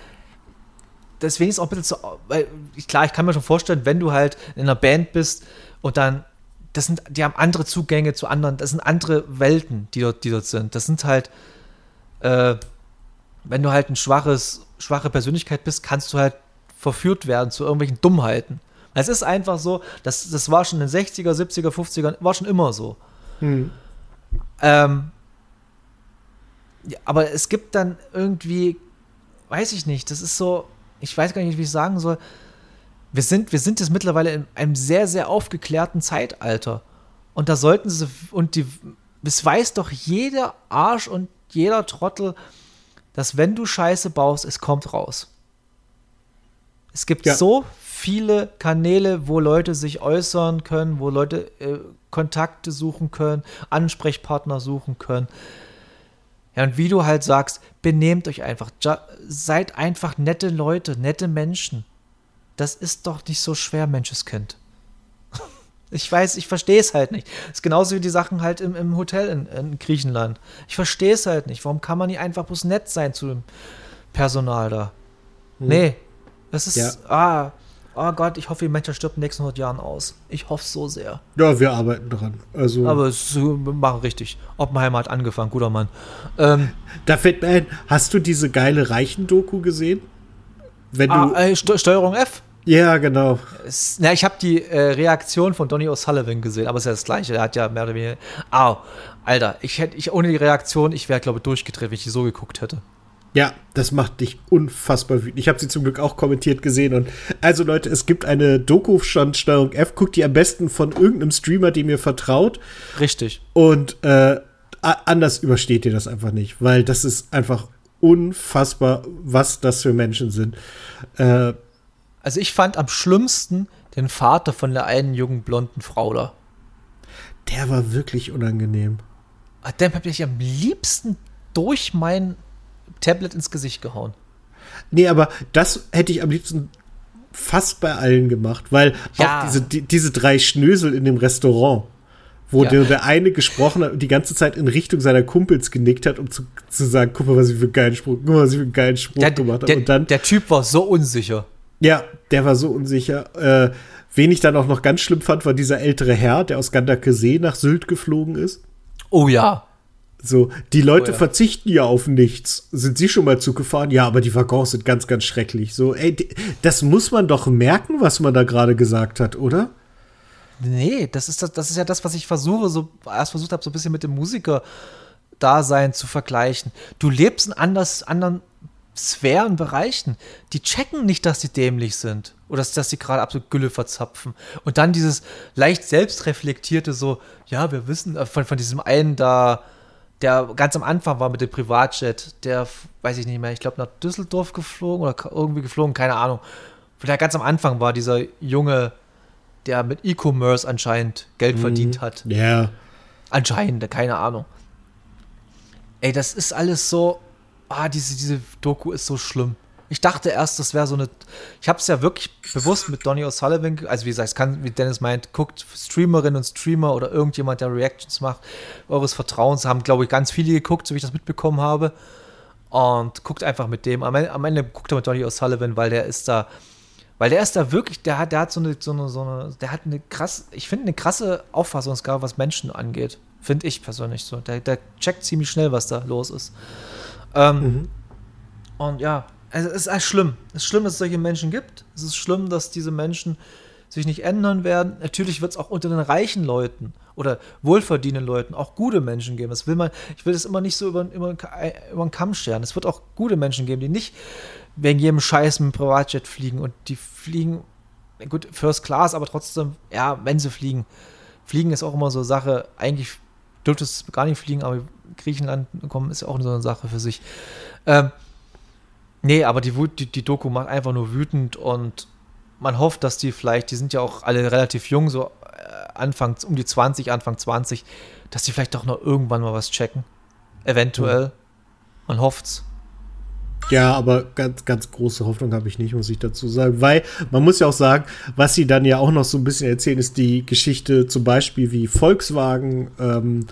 deswegen ist auch ein bisschen so, weil ich, klar, ich kann mir schon vorstellen, wenn du halt in einer Band bist und dann, das sind, die haben andere Zugänge zu anderen, das sind andere Welten, die dort, die dort sind. Das sind halt, äh, wenn du halt ein schwaches, schwache Persönlichkeit bist, kannst du halt verführt werden zu irgendwelchen Dummheiten. Es ist einfach so, das, das war schon in den 60er, 70er, 50er, war schon immer so. hm. Ähm, ja, aber es gibt dann irgendwie, weiß ich nicht, das ist so, ich weiß gar nicht, wie ich sagen soll. Wir sind, wir sind jetzt mittlerweile in einem sehr, sehr aufgeklärten Zeitalter. Und da sollten sie, und die, es weiß doch jeder Arsch und jeder Trottel, dass wenn du Scheiße baust, es kommt raus. Es gibt Ja. so viele Kanäle, wo Leute sich äußern können, wo Leute äh, Kontakte suchen können, Ansprechpartner suchen können. Ja, und wie du halt sagst, benehmt euch einfach. Seid einfach nette Leute, nette Menschen. Das ist doch nicht so schwer, Menscheskind. Ich weiß, ich verstehe es halt nicht. Das ist genauso wie die Sachen halt im, im Hotel in, in Griechenland. Ich verstehe es halt nicht. Warum kann man nicht einfach bloß nett sein zu dem Personal da? Nee. Das ist, Ja. ah, oh Gott, ich hoffe, die Menschheit stirbt in den nächsten 100 Jahren aus. Ich hoffe so sehr. ja, wir arbeiten dran. Also, Aber es machen richtig. Oppenheimer hat angefangen, guter Mann. Ähm, da fällt mir ein, hast du diese geile Reichen-Doku gesehen? Wenn du. ah, äh, Ste- Steuerung F. ja, genau. Es, na, ich habe die äh, Reaktion von Donny O'Sullivan gesehen, aber es ist ja das Gleiche. Er hat ja mehr oder weniger. Au, Alter, ich hätte, ich ohne die Reaktion, ich wäre, glaube ich, durchgedreht, wenn ich die so geguckt hätte. Ja, das macht dich unfassbar wütend. Ich habe sie zum Glück auch kommentiert gesehen. Und also Leute, es gibt eine Doku von Steuerung F. Guckt die am besten von irgendeinem Streamer, dem ihr vertraut. Richtig. Und äh, anders übersteht ihr das einfach nicht, weil das ist einfach unfassbar, was das für Menschen sind. Äh, Also ich fand am schlimmsten den Vater von der einen jungen blonden Frau da. der war wirklich unangenehm. Ah, Dem habe ich am liebsten durch mein Tablet ins Gesicht gehauen. Nee, aber das hätte ich am liebsten fast bei allen gemacht, weil Ja. auch diese, die, diese drei Schnösel in dem Restaurant, wo Ja. der, der eine gesprochen hat und die ganze Zeit in Richtung seiner Kumpels genickt hat, um zu, zu sagen, guck mal, was ich für einen geilen Spruch, guck mal, was ich für einen geilen Spruch Der, gemacht habe. der, Und dann, der Typ war so unsicher. ja, der war so unsicher. Äh, wen ich dann auch noch ganz schlimm fand, war dieser ältere Herr, der aus Gandakesee nach Sylt geflogen ist. Oh ja. So, die Leute Oh ja. verzichten ja auf nichts. Sind Sie schon mal Zug gefahren? Ja, aber die Waggons sind ganz, ganz schrecklich. So, ey, das muss man doch merken, was man da gerade gesagt hat, oder? Nee, das ist, das, das ist ja das, was ich versuche, so erst versucht habe, so ein bisschen mit dem Musiker-Dasein zu vergleichen. Du lebst einen anders, anderen Sphären, Bereichen, die checken nicht, dass sie dämlich sind oder dass, dass sie gerade absolut Gülle verzapfen. Und dann dieses leicht selbstreflektierte so, ja, wir wissen äh, von, von diesem einen da, der ganz am Anfang war mit dem Privatjet, der, weiß ich nicht mehr, ich glaube nach Düsseldorf geflogen oder irgendwie geflogen, keine Ahnung. Der ganz am Anfang war dieser Junge, der mit E-Commerce anscheinend Geld mhm. verdient hat. Ja. Yeah. Anscheinend, keine Ahnung. Ey, das ist alles so, ah, diese, diese Doku ist so schlimm. Ich dachte erst, das wäre so eine. Ich habe es ja wirklich bewusst mit Donny O'Sullivan, also wie gesagt, es kann, wie Dennis meint, guckt Streamerinnen und Streamer oder irgendjemand, der Reactions macht, eures Vertrauens, haben, glaube ich, ganz viele geguckt, so wie ich das mitbekommen habe. Und guckt einfach mit dem. Am Ende, am Ende guckt er mit Donny O'Sullivan, weil der ist da. Weil der ist da wirklich, der hat, der hat so eine, so eine, so eine der hat eine krass, ich finde eine krasse Auffassungsgabe, was Menschen angeht. Finde ich persönlich so. Der, der checkt ziemlich schnell, was da los ist. Ähm, mhm. Und ja, also es ist schlimm. Es ist schlimm, dass es solche Menschen gibt. Es ist schlimm, dass diese Menschen sich nicht ändern werden. Natürlich wird es auch unter den reichen Leuten oder wohlverdienenden Leuten auch gute Menschen geben. Das will man, ich will das immer nicht so über, über, über den Kamm scheren. Es wird auch gute Menschen geben, die nicht wegen jedem Scheiß mit dem Privatjet fliegen und die fliegen, gut, First Class, aber trotzdem, ja, wenn sie fliegen. Fliegen ist auch immer so eine Sache, eigentlich dürfte es gar nicht fliegen, aber Griechenland kommen ist ja auch so eine Sache für sich. Ähm, nee, aber die, die, die Doku macht einfach nur wütend und man hofft, dass die vielleicht, die sind ja auch alle relativ jung, so äh, Anfang, um die 20, Anfang 20, dass die vielleicht doch noch irgendwann mal was checken. Eventuell. Mhm. Man hofft's. Ja, aber ganz, ganz große Hoffnung habe ich nicht, muss ich dazu sagen. Weil man muss ja auch sagen, was sie dann ja auch noch so ein bisschen erzählen, ist die Geschichte zum Beispiel, wie Volkswagen ähm,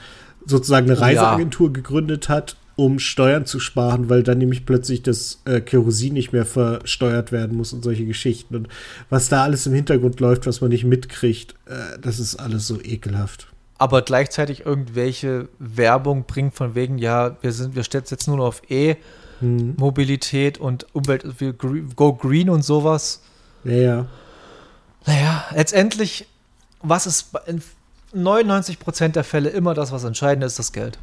sozusagen eine Reiseagentur ja. gegründet hat, um Steuern zu sparen, weil dann nämlich plötzlich das äh, Kerosin nicht mehr versteuert werden muss und solche Geschichten. Und was da alles im Hintergrund läuft, was man nicht mitkriegt, äh, das ist alles so ekelhaft aber gleichzeitig irgendwelche Werbung bringt von wegen, ja, wir sind, wir setzen jetzt nur auf E hm. Mobilität und Umwelt, Go Green und sowas. Ja, ja. Naja, letztendlich, was ist in 99% der Fälle immer das, was entscheidend ist, das Geld.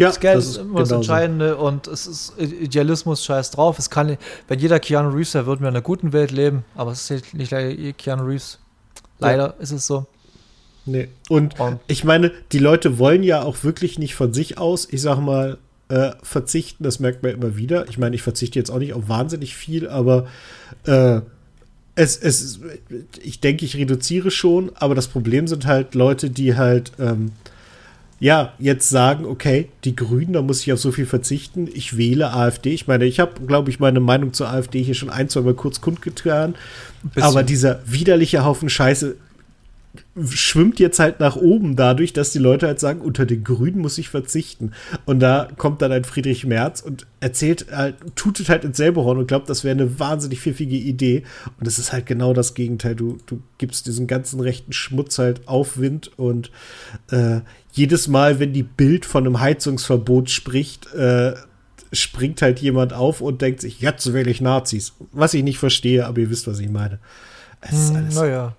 Ja, das Geld das ist immer das Entscheidende und es ist Idealismus, scheiß drauf. Es kann, wenn jeder Keanu Reeves wäre, würden wir in einer guten Welt leben, aber es ist nicht leider Keanu Reeves. Leider ja. ist es so. Nee. Und, und ich meine, die Leute wollen ja auch wirklich nicht von sich aus, ich sag mal, äh, verzichten. Das merkt man immer wieder. Ich meine, ich verzichte jetzt auch nicht auf wahnsinnig viel, aber äh, es, es, ich denke, ich reduziere schon, aber das Problem sind halt Leute, die halt, ähm, ja, jetzt sagen, okay, die Grünen, da muss ich auf so viel verzichten. Ich wähle AfD. Ich meine, ich habe, glaube ich, meine Meinung zur AfD hier schon ein, zwei Mal kurz kundgetan. Aber dieser widerliche Haufen Scheiße schwimmt jetzt halt nach oben dadurch, dass die Leute halt sagen, unter den Grünen muss ich verzichten. Und da kommt dann ein Friedrich Merz und erzählt, halt, tutet halt ins selbe Horn und glaubt, das wäre eine wahnsinnig pfiffige Idee. Und es ist halt genau das Gegenteil. Du, du gibst diesen ganzen rechten Schmutz halt Aufwind und äh, jedes Mal, wenn die Bild von einem Heizungsverbot spricht, äh, springt halt jemand auf und denkt sich, jetzt wähle ich Nazis. Was ich nicht verstehe, aber ihr wisst, was ich meine. Es ist hm, alles. Naja.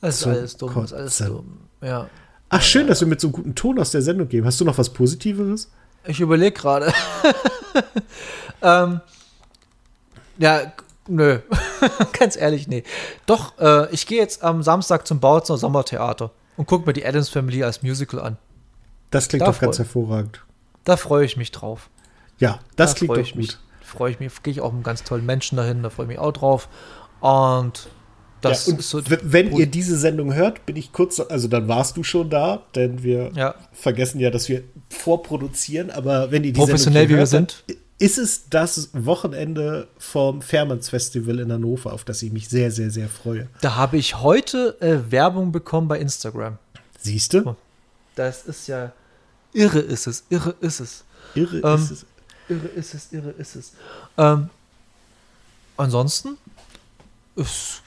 Es ist alles dumm, es ist alles dumm. Ja. Ach, schön, dass wir mit so einem guten Ton aus der Sendung gehen. Hast du noch was Positiveres? Ich überlege gerade. ähm, ja, nö. Ganz ehrlich, nee. Doch, äh, ich gehe jetzt am Samstag zum Bautzner Sommertheater und gucke mir die Adams Family als Musical an. Das klingt da doch ganz hervorragend. Da freue ich mich drauf. Ja, das da klingt doch gut. Mich, freue ich mich, gehe ich auch mit ganz tollen Menschen dahin, da freue ich mich auch drauf. Und das ja, so wenn ihr diese Sendung hört, bin ich kurz, also dann warst du schon da, denn wir ja. vergessen ja, dass wir vorproduzieren, aber wenn ihr die Professionell Sendung hört, wie wir sind, ist es das Wochenende vom Fairmanns Festival in Hannover, auf das ich mich sehr, sehr, sehr freue. Da habe ich heute äh, Werbung bekommen bei Instagram. Siehst du? Oh, das ist ja irre ist es, irre ist es. Irre ähm, ist es. Irre ist es, irre ist es. Ähm, ansonsten ist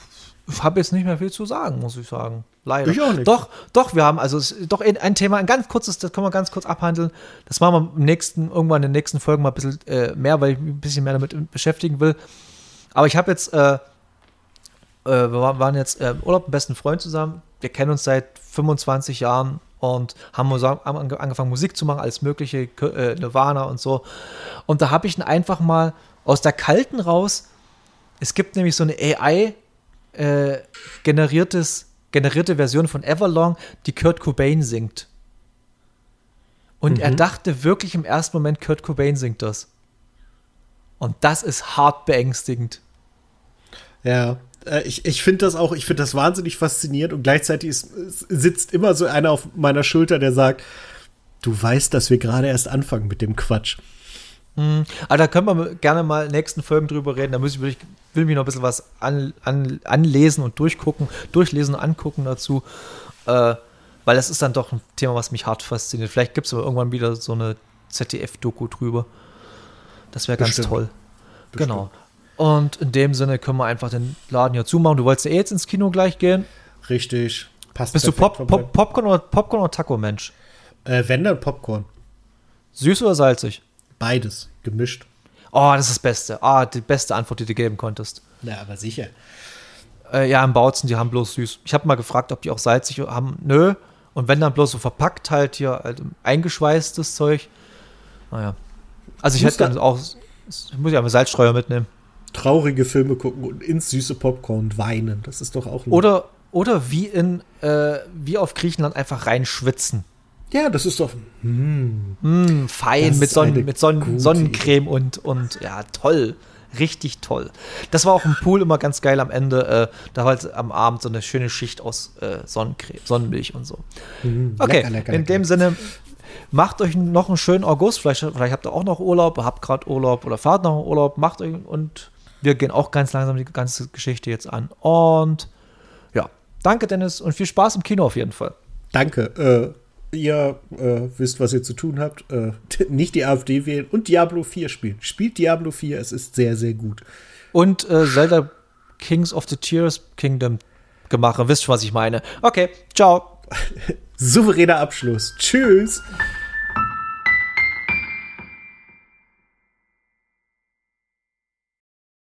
ich habe jetzt nicht mehr viel zu sagen, muss ich sagen. Leider. Ich auch nicht. Doch, doch, wir haben also doch ein Thema, ein ganz kurzes, das können wir ganz kurz abhandeln. Das machen wir im nächsten, irgendwann in den nächsten Folgen mal ein bisschen äh, mehr, weil ich mich ein bisschen mehr damit beschäftigen will. Aber ich habe jetzt, äh, äh, wir waren jetzt äh, im Urlaub mit besten Freund zusammen. Wir kennen uns seit 25 Jahren und haben, angefangen Musik zu machen, alles mögliche, äh, Nirvana und so. Und da habe ich ihn einfach mal aus der kalten raus. Es gibt nämlich so eine AI äh, generiertes, generierte Version von Everlong, die Kurt Cobain singt. Und mhm. er dachte wirklich im ersten Moment, Kurt Cobain singt das. Und das ist hart beängstigend. Ja, ich, ich finde das auch, ich finde das wahnsinnig faszinierend und gleichzeitig ist, sitzt immer so einer auf meiner Schulter, der sagt, du weißt, dass wir gerade erst anfangen mit dem Quatsch. Mhm. Also da können wir gerne mal in den nächsten Folgen drüber reden. Da muss ich, ich will mich noch ein bisschen was an, an, anlesen und durchgucken, durchlesen und angucken dazu. Äh, weil das ist dann doch ein Thema, was mich hart fasziniert. Vielleicht gibt es aber irgendwann wieder so eine ZDF-Doku drüber. Das wäre ganz Bestimmt. toll. Bestimmt. Genau. Und in dem Sinne können wir einfach den Laden hier zumachen. Du wolltest ja eh jetzt ins Kino gleich gehen. Richtig. Passt Bist du Pop, Pop, Popcorn oder Popcorn oder Taco-Mensch? Äh, wenn dann Popcorn. Süß oder salzig? Beides, gemischt. Oh, das ist das Beste. Ah, die beste Antwort, die du geben konntest. Na, aber sicher. Äh, ja, im Bautzen, die haben bloß süß. Ich habe mal gefragt, ob die auch salzig haben. Nö. Und wenn dann bloß so verpackt halt hier halt eingeschweißtes Zeug. Naja. Also ich hätte dann auch, muss ich aber Salzstreuer mitnehmen. Traurige Filme gucken und ins süße Popcorn weinen. Das ist doch auch. Oder, oder wie in, äh, wie auf Griechenland einfach reinschwitzen. Ja, das ist doch mm, mm, fein mit, Sonnen, mit Sonnen, Sonnencreme und, und ja, toll. Richtig toll. Das war auch im Pool immer ganz geil am Ende. Äh, da war halt am Abend so eine schöne Schicht aus äh, Sonnencreme, Sonnenmilch und so. Mm, okay, lecker, lecker, in lecker. dem Sinne, macht euch noch einen schönen August. Vielleicht, vielleicht habt ihr auch noch Urlaub, habt gerade Urlaub oder fahrt noch Urlaub. Macht euch und wir gehen auch ganz langsam die ganze Geschichte jetzt an. Und ja, danke Dennis und viel Spaß im Kino auf jeden Fall. Danke. Äh ihr äh, wisst, was ihr zu tun habt, äh, nicht die AfD wählen und Diablo 4 spielen. Spielt Diablo 4, es ist sehr, sehr gut. Und äh, Zelda Kings of the Tears Kingdom gemacht. Wisst schon, was ich meine. Okay, ciao. Souveräner Abschluss. Tschüss.